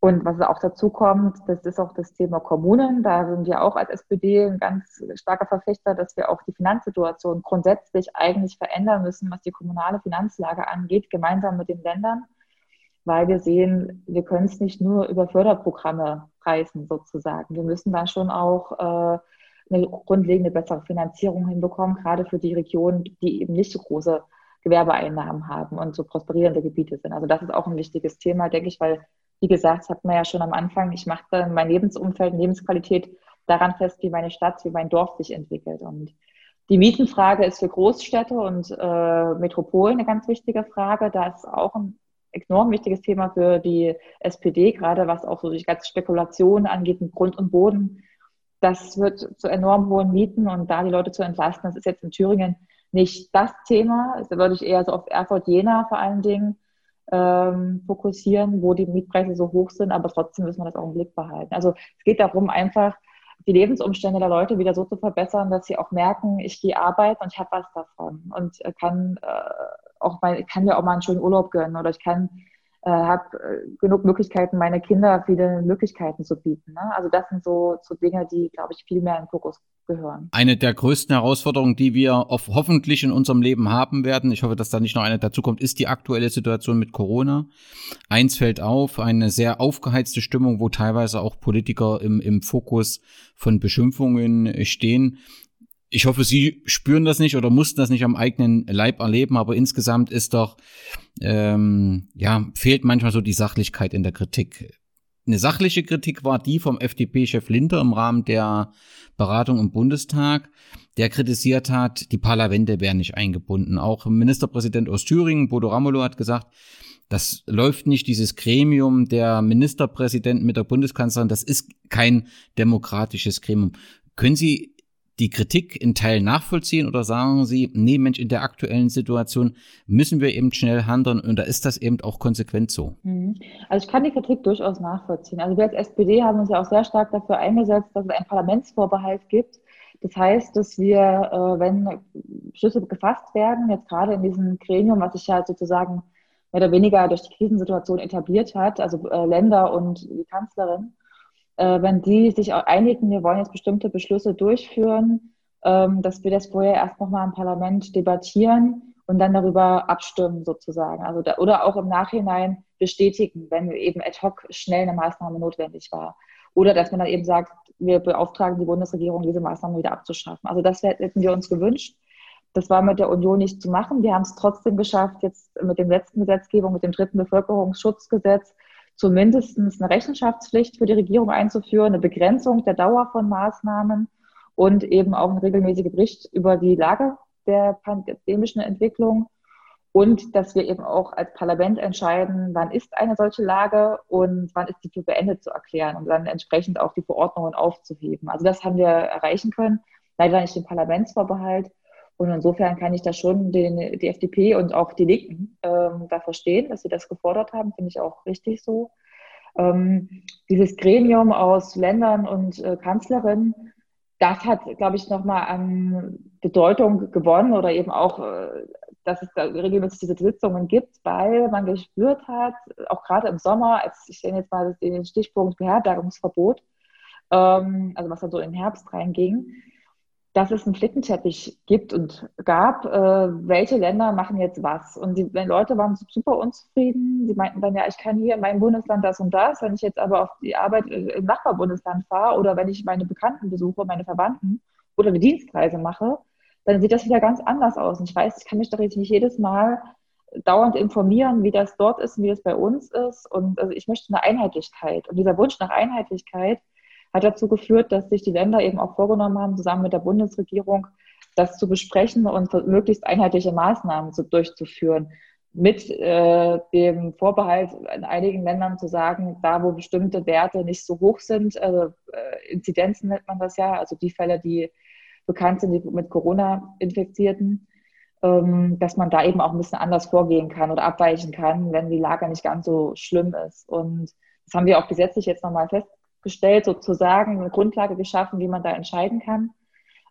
Und was auch dazu kommt, das ist auch das Thema Kommunen. Da sind wir auch als SPD ein ganz starker Verfechter, dass wir auch die Finanzsituation grundsätzlich eigentlich verändern müssen, was die kommunale Finanzlage angeht, gemeinsam mit den Ländern, weil wir sehen, wir können es nicht nur über Förderprogramme reißen sozusagen. Wir müssen da schon auch äh, eine grundlegende bessere Finanzierung hinbekommen, gerade für die Regionen, die eben nicht so große Gewerbeeinnahmen haben und so prosperierende Gebiete sind. Also das ist auch ein wichtiges Thema, denke ich, weil, wie gesagt, hat man ja schon am Anfang, ich mache mein Lebensumfeld, Lebensqualität daran fest, wie meine Stadt, wie mein Dorf sich entwickelt. Und die Mietenfrage ist für Großstädte und äh, Metropolen eine ganz wichtige Frage. Da ist auch ein enorm wichtiges Thema für die SPD, gerade was auch so die ganze Spekulation angeht, mit Grund und Boden das wird zu enorm hohen Mieten und da die Leute zu entlasten, das ist jetzt in Thüringen nicht das Thema. Da würde ich eher so auf Erfurt-Jena vor allen Dingen ähm, fokussieren, wo die Mietpreise so hoch sind, aber trotzdem müssen wir das auch im Blick behalten. Also es geht darum, einfach die Lebensumstände der Leute wieder so zu verbessern, dass sie auch merken, ich gehe arbeiten und ich habe was davon und kann äh, auch mal, ich kann mir auch mal einen schönen Urlaub gönnen oder ich kann äh, habe äh, genug Möglichkeiten, meine Kinder viele Möglichkeiten zu bieten. Ne? Also das sind so, so Dinge, die, glaube ich, viel mehr in Fokus gehören. Eine der größten Herausforderungen, die wir hoffentlich in unserem Leben haben werden, ich hoffe, dass da nicht noch eine dazu kommt, ist die aktuelle Situation mit Corona. Eins fällt auf, eine sehr aufgeheizte Stimmung, wo teilweise auch Politiker im, im Fokus von Beschimpfungen stehen ich hoffe, Sie spüren das nicht oder mussten das nicht am eigenen Leib erleben, aber insgesamt ist doch, ähm, ja, fehlt manchmal so die Sachlichkeit in der Kritik. Eine sachliche Kritik war die vom FDP-Chef Linter im Rahmen der Beratung im Bundestag, der kritisiert hat, die Parlamente wären nicht eingebunden. Auch Ministerpräsident aus Thüringen, Bodo Ramelow, hat gesagt, das läuft nicht, dieses Gremium der Ministerpräsidenten mit der Bundeskanzlerin, das ist kein demokratisches Gremium. Können Sie die Kritik in Teilen nachvollziehen oder sagen Sie, nee, Mensch, in der aktuellen Situation müssen wir eben schnell handeln und da ist das eben auch konsequent so? Mhm. Also ich kann die Kritik durchaus nachvollziehen. Also wir als SPD haben uns ja auch sehr stark dafür eingesetzt, dass es einen Parlamentsvorbehalt gibt. Das heißt, dass wir, äh, wenn Beschlüsse gefasst werden, jetzt gerade in diesem Gremium, was sich ja sozusagen mehr oder weniger durch die Krisensituation etabliert hat, also äh, Länder und die Kanzlerin, äh, wenn die sich auch einigen, wir wollen jetzt bestimmte Beschlüsse durchführen, ähm, dass wir das vorher erst nochmal im Parlament debattieren und dann darüber abstimmen sozusagen. Also da, oder auch im Nachhinein bestätigen, wenn eben ad hoc schnell eine Maßnahme notwendig war. Oder dass man dann eben sagt, wir beauftragen die Bundesregierung, diese Maßnahme wieder abzuschaffen. Also das hätten wir uns gewünscht. Das war mit der Union nicht zu machen. Wir haben es trotzdem geschafft, jetzt mit dem letzten Gesetzgebung, mit dem dritten Bevölkerungsschutzgesetz, zumindest eine Rechenschaftspflicht für die Regierung einzuführen, eine Begrenzung der Dauer von Maßnahmen und eben auch ein regelmäßiger Bericht über die Lage der pandemischen Entwicklung und dass wir eben auch als Parlament entscheiden, wann ist eine solche Lage und wann ist die für beendet zu erklären und dann entsprechend auch die Verordnungen aufzuheben. Also das haben wir erreichen können, leider nicht den Parlamentsvorbehalt. Und insofern kann ich da schon den, die FDP und auch die Linken ähm, da verstehen, dass sie das gefordert haben, finde ich auch richtig so. Ähm, dieses Gremium aus Ländern und äh, Kanzlerinnen, das hat, glaube ich, nochmal an Bedeutung gewonnen oder eben auch, äh, dass es da regelmäßig diese Sitzungen gibt, weil man gespürt hat, auch gerade im Sommer, als ich nenne jetzt mal den Stichpunkt Beherbergungsverbot, ähm, also was da so den Herbst reinging, dass es einen Flickenteppich gibt und gab, äh, welche Länder machen jetzt was. Und die Leute waren super unzufrieden. Sie meinten dann, ja, ich kann hier in meinem Bundesland das und das. Wenn ich jetzt aber auf die Arbeit im Nachbarbundesland fahre oder wenn ich meine Bekannten besuche, meine Verwandten oder eine Dienstreise mache, dann sieht das wieder ganz anders aus. Und ich weiß, ich kann mich doch jetzt nicht jedes Mal dauernd informieren, wie das dort ist und wie das bei uns ist. Und also ich möchte eine Einheitlichkeit. Und dieser Wunsch nach Einheitlichkeit hat dazu geführt, dass sich die Länder eben auch vorgenommen haben, zusammen mit der Bundesregierung das zu besprechen und möglichst einheitliche Maßnahmen zu, durchzuführen. Mit äh, dem Vorbehalt in einigen Ländern zu sagen, da wo bestimmte Werte nicht so hoch sind, also äh, Inzidenzen nennt man das ja, also die Fälle, die bekannt sind die mit Corona-Infizierten, ähm, dass man da eben auch ein bisschen anders vorgehen kann oder abweichen kann, wenn die Lage nicht ganz so schlimm ist. Und das haben wir auch gesetzlich jetzt nochmal festgestellt, sozusagen eine Grundlage geschaffen, wie man da entscheiden kann.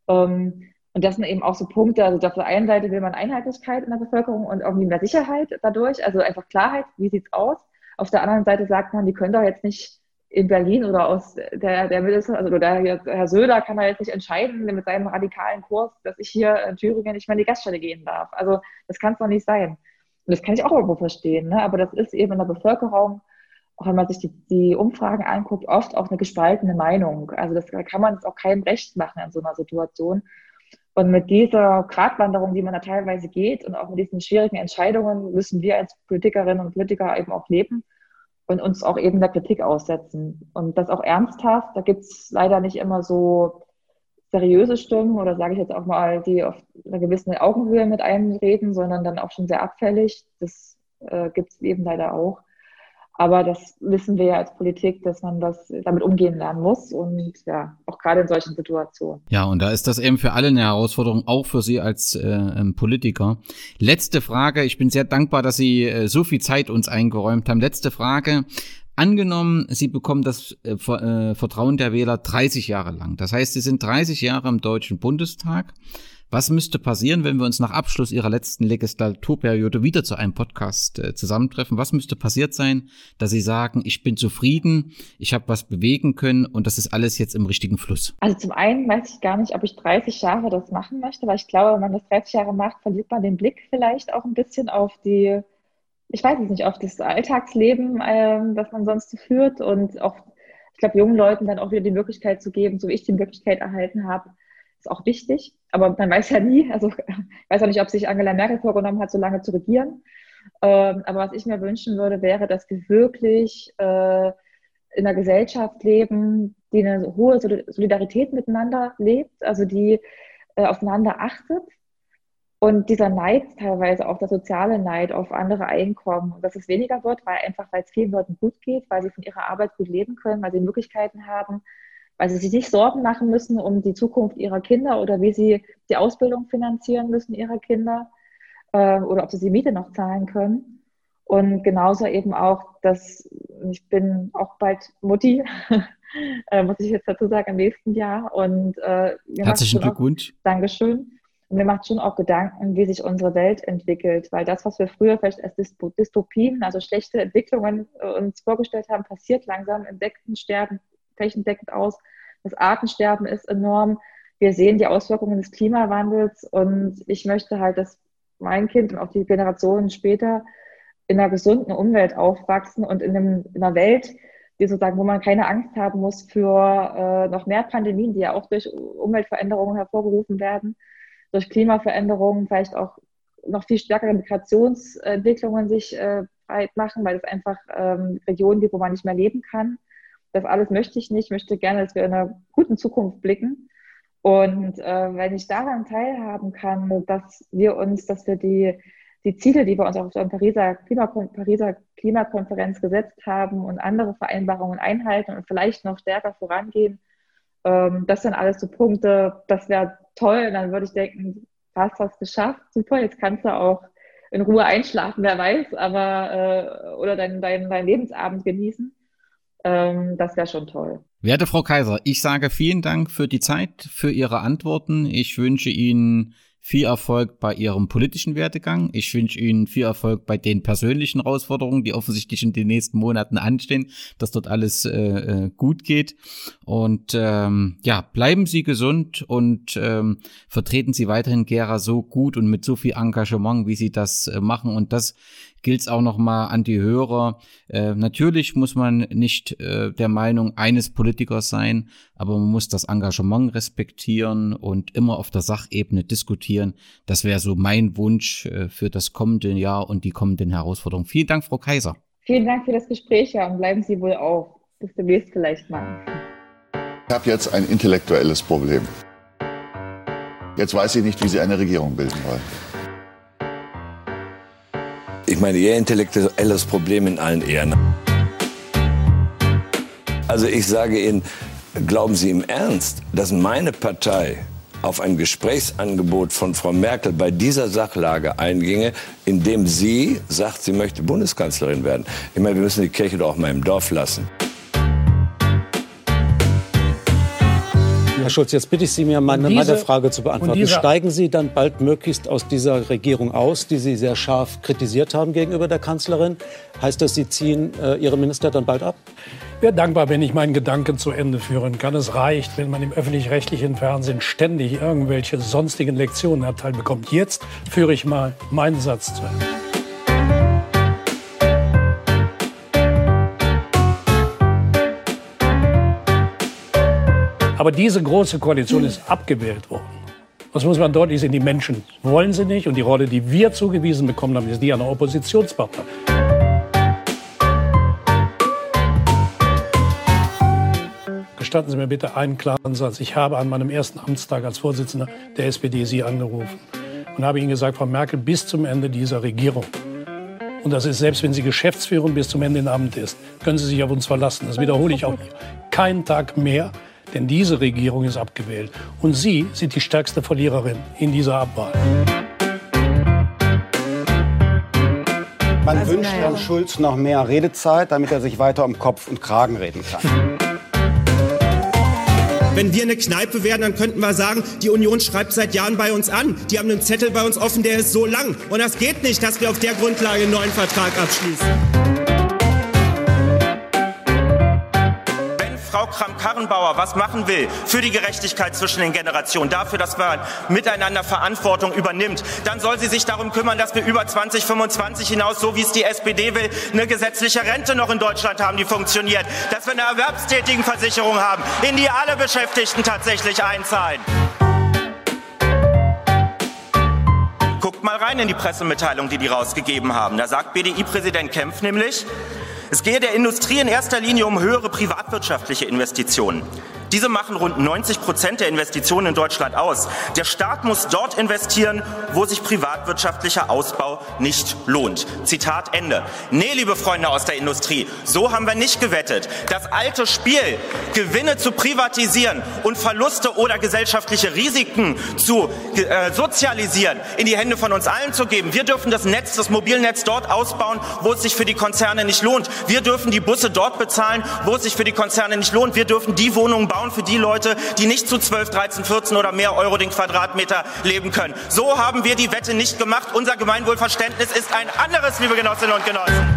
Ähm, und das sind eben auch so Punkte, also auf der einen Seite will man Einheitlichkeit in der Bevölkerung und irgendwie mehr Sicherheit dadurch, also einfach Klarheit, wie sieht's aus. Auf der anderen Seite sagt man, die können doch jetzt nicht in Berlin oder aus der, der Minister, also der Herr Söder kann da jetzt nicht entscheiden mit seinem radikalen Kurs, dass ich hier in Thüringen nicht mehr in die Gaststätte gehen darf. Also das kann es doch nicht sein. Und das kann ich auch irgendwo verstehen, ne? aber das ist eben in der Bevölkerung, auch wenn man sich die, die Umfragen anguckt, oft auch eine gespaltene Meinung. Also das kann man jetzt auch keinem recht machen in so einer Situation. Und mit dieser Gratwanderung, die man da teilweise geht und auch mit diesen schwierigen Entscheidungen müssen wir als Politikerinnen und Politiker eben auch leben und uns auch eben der Kritik aussetzen. Und das auch ernsthaft. Da gibt es leider nicht immer so seriöse Stimmen oder sage ich jetzt auch mal, die auf einer gewissen Augenhöhe mit einem reden, sondern dann auch schon sehr abfällig. Das äh, gibt es eben leider auch. Aber das wissen wir ja als Politik, dass man das damit umgehen lernen muss und ja, auch gerade in solchen Situationen. Ja, und da ist das eben für alle eine Herausforderung, auch für Sie als äh, ähm, Politiker. Letzte Frage, ich bin sehr dankbar, dass Sie äh, so viel Zeit uns eingeräumt haben. Letzte Frage. Angenommen, Sie bekommen das äh, äh Vertrauen der Wähler 30 Jahre lang. Das heißt, Sie sind 30 Jahre im Deutschen Bundestag. Was müsste passieren, wenn wir uns nach Abschluss Ihrer letzten Legislaturperiode wieder zu einem Podcast äh, zusammentreffen? Was müsste passiert sein, dass Sie sagen, ich bin zufrieden, ich habe was bewegen können und das ist alles jetzt im richtigen Fluss? Also zum einen weiß ich gar nicht, ob ich 30 Jahre das machen möchte, weil ich glaube, wenn man das 30 Jahre macht, verliert man den Blick vielleicht auch ein bisschen auf die, ich weiß es nicht, auf das Alltagsleben, ähm, das man sonst führt und auch, ich glaube, jungen Leuten dann auch wieder die Möglichkeit zu geben, so wie ich die Möglichkeit erhalten habe, ist auch wichtig, aber man weiß ja nie, also weiß auch nicht, ob sich Angela Merkel vorgenommen hat, so lange zu regieren. Ähm, aber was ich mir wünschen würde, wäre, dass wir wirklich äh, in einer Gesellschaft leben, die eine hohe Solidarität miteinander lebt, also die äh, aufeinander achtet. Und dieser Neid, teilweise auch der soziale Neid auf andere Einkommen, dass es weniger wird, weil einfach, weil es vielen Leuten gut geht, weil sie von ihrer Arbeit gut leben können, weil sie Möglichkeiten haben, weil sie sich nicht Sorgen machen müssen um die Zukunft ihrer Kinder oder wie sie die Ausbildung finanzieren müssen ihrer Kinder äh, oder ob sie die Miete noch zahlen können. Und genauso eben auch, dass ich bin auch bald Mutti, (laughs) äh, muss ich jetzt dazu sagen, im nächsten Jahr. Und äh, herzlichen Glückwunsch. Auch, Dankeschön. Und mir macht schon auch Gedanken, wie sich unsere Welt entwickelt, weil das, was wir früher vielleicht als Dystopien, also schlechte Entwicklungen äh, uns vorgestellt haben, passiert langsam. Insekten sterben flächendeckend aus. Das Artensterben ist enorm. Wir sehen die Auswirkungen des Klimawandels und ich möchte halt, dass mein Kind und auch die Generationen später in einer gesunden Umwelt aufwachsen und in, einem, in einer Welt, die sozusagen, wo man keine Angst haben muss für äh, noch mehr Pandemien, die ja auch durch Umweltveränderungen hervorgerufen werden, durch Klimaveränderungen, vielleicht auch noch viel stärkere Migrationsentwicklungen sich äh, breit machen, weil es einfach ähm, Regionen gibt, wo man nicht mehr leben kann. Das alles möchte ich nicht. Ich möchte gerne, dass wir in einer guten Zukunft blicken. Und äh, wenn ich daran teilhaben kann, dass wir uns, dass wir die, die Ziele, die wir uns auf der Pariser, Klimakon Pariser Klimakonferenz gesetzt haben und andere Vereinbarungen einhalten und vielleicht noch stärker vorangehen, ähm, das sind alles so Punkte, das wäre toll. Und dann würde ich denken, hast was geschafft, super, jetzt kannst du auch in Ruhe einschlafen, wer weiß, aber äh, oder deinen dein, dein Lebensabend genießen. Ähm, das wäre schon toll. Werte Frau Kaiser, ich sage vielen Dank für die Zeit, für Ihre Antworten. Ich wünsche Ihnen viel Erfolg bei Ihrem politischen Werdegang. Ich wünsche Ihnen viel Erfolg bei den persönlichen Herausforderungen, die offensichtlich in den nächsten Monaten anstehen, dass dort alles äh, äh, gut geht. Und ähm, ja, bleiben Sie gesund und ähm, vertreten Sie weiterhin Gera so gut und mit so viel Engagement, wie Sie das äh, machen. Und das gilt es auch nochmal an die Hörer. Äh, natürlich muss man nicht äh, der Meinung eines Politikers sein, aber man muss das Engagement respektieren und immer auf der Sachebene diskutieren. Das wäre so mein Wunsch äh, für das kommende Jahr und die kommenden Herausforderungen. Vielen Dank, Frau Kaiser. Vielen Dank für das Gespräch ja, und bleiben Sie wohl auf. Bis demnächst vielleicht mal. Ich habe jetzt ein intellektuelles Problem. Jetzt weiß ich nicht, wie Sie eine Regierung bilden wollen. Ich meine, Ihr intellektuelles Problem in allen Ehren. Also ich sage Ihnen, glauben Sie im Ernst, dass meine Partei auf ein Gesprächsangebot von Frau Merkel bei dieser Sachlage einginge, indem sie sagt, sie möchte Bundeskanzlerin werden. Ich meine, wir müssen die Kirche doch auch mal im Dorf lassen. Herr Schulz, jetzt bitte ich Sie, mir meine, diese, meine Frage zu beantworten. Dieser, Steigen Sie dann bald möglichst aus dieser Regierung aus, die Sie sehr scharf kritisiert haben gegenüber der Kanzlerin? Heißt das, Sie ziehen äh, Ihre Minister dann bald ab? Ich wäre dankbar, wenn ich meinen Gedanken zu Ende führen kann. Es reicht, wenn man im öffentlich-rechtlichen Fernsehen ständig irgendwelche sonstigen Lektionen erteilt bekommt. Jetzt führe ich mal meinen Satz zu Ende. Aber diese große Koalition ist abgewählt worden. Das muss man deutlich sehen. Die Menschen wollen sie nicht. Und die Rolle, die wir zugewiesen bekommen haben, ist die einer Oppositionspartner. Gestatten Sie mir bitte einen klaren Satz. Ich habe an meinem ersten Amtstag als Vorsitzender der SPD Sie angerufen und habe Ihnen gesagt, Frau Merkel, bis zum Ende dieser Regierung und das ist selbst, wenn sie Geschäftsführung bis zum Ende in Amt ist, können Sie sich auf uns verlassen. Das wiederhole ich auch. Kein Tag mehr denn diese Regierung ist abgewählt. Und Sie sind die stärkste Verliererin in dieser Abwahl. Man also, wünscht Herrn ja. Schulz noch mehr Redezeit, damit er sich weiter um Kopf und Kragen reden kann. Wenn wir eine Kneipe wären, dann könnten wir sagen, die Union schreibt seit Jahren bei uns an. Die haben einen Zettel bei uns offen, der ist so lang. Und das geht nicht, dass wir auf der Grundlage einen neuen Vertrag abschließen. Frau Kramp-Karrenbauer was machen will für die Gerechtigkeit zwischen den Generationen, dafür, dass man miteinander Verantwortung übernimmt, dann soll sie sich darum kümmern, dass wir über 2025 hinaus, so wie es die SPD will, eine gesetzliche Rente noch in Deutschland haben, die funktioniert, dass wir eine Erwerbstätigenversicherung haben, in die alle Beschäftigten tatsächlich einzahlen. Guckt mal rein in die Pressemitteilung, die die rausgegeben haben. Da sagt BDI-Präsident Kempf nämlich, es gehe der Industrie in erster Linie um höhere privatwirtschaftliche Investitionen. Diese machen rund 90 Prozent der Investitionen in Deutschland aus. Der Staat muss dort investieren, wo sich privatwirtschaftlicher Ausbau nicht lohnt. Zitat Ende. Nee, liebe Freunde aus der Industrie, so haben wir nicht gewettet. Das alte Spiel, Gewinne zu privatisieren und Verluste oder gesellschaftliche Risiken zu äh, sozialisieren, in die Hände von uns allen zu geben. Wir dürfen das Netz, das Mobilnetz dort ausbauen, wo es sich für die Konzerne nicht lohnt. Wir dürfen die Busse dort bezahlen, wo es sich für die Konzerne nicht lohnt. Wir dürfen die Wohnungen bauen, bauen für die Leute, die nicht zu 12, 13, 14 oder mehr Euro den Quadratmeter leben können. So haben wir die Wette nicht gemacht. Unser Gemeinwohlverständnis ist ein anderes, liebe Genossinnen und Genossen.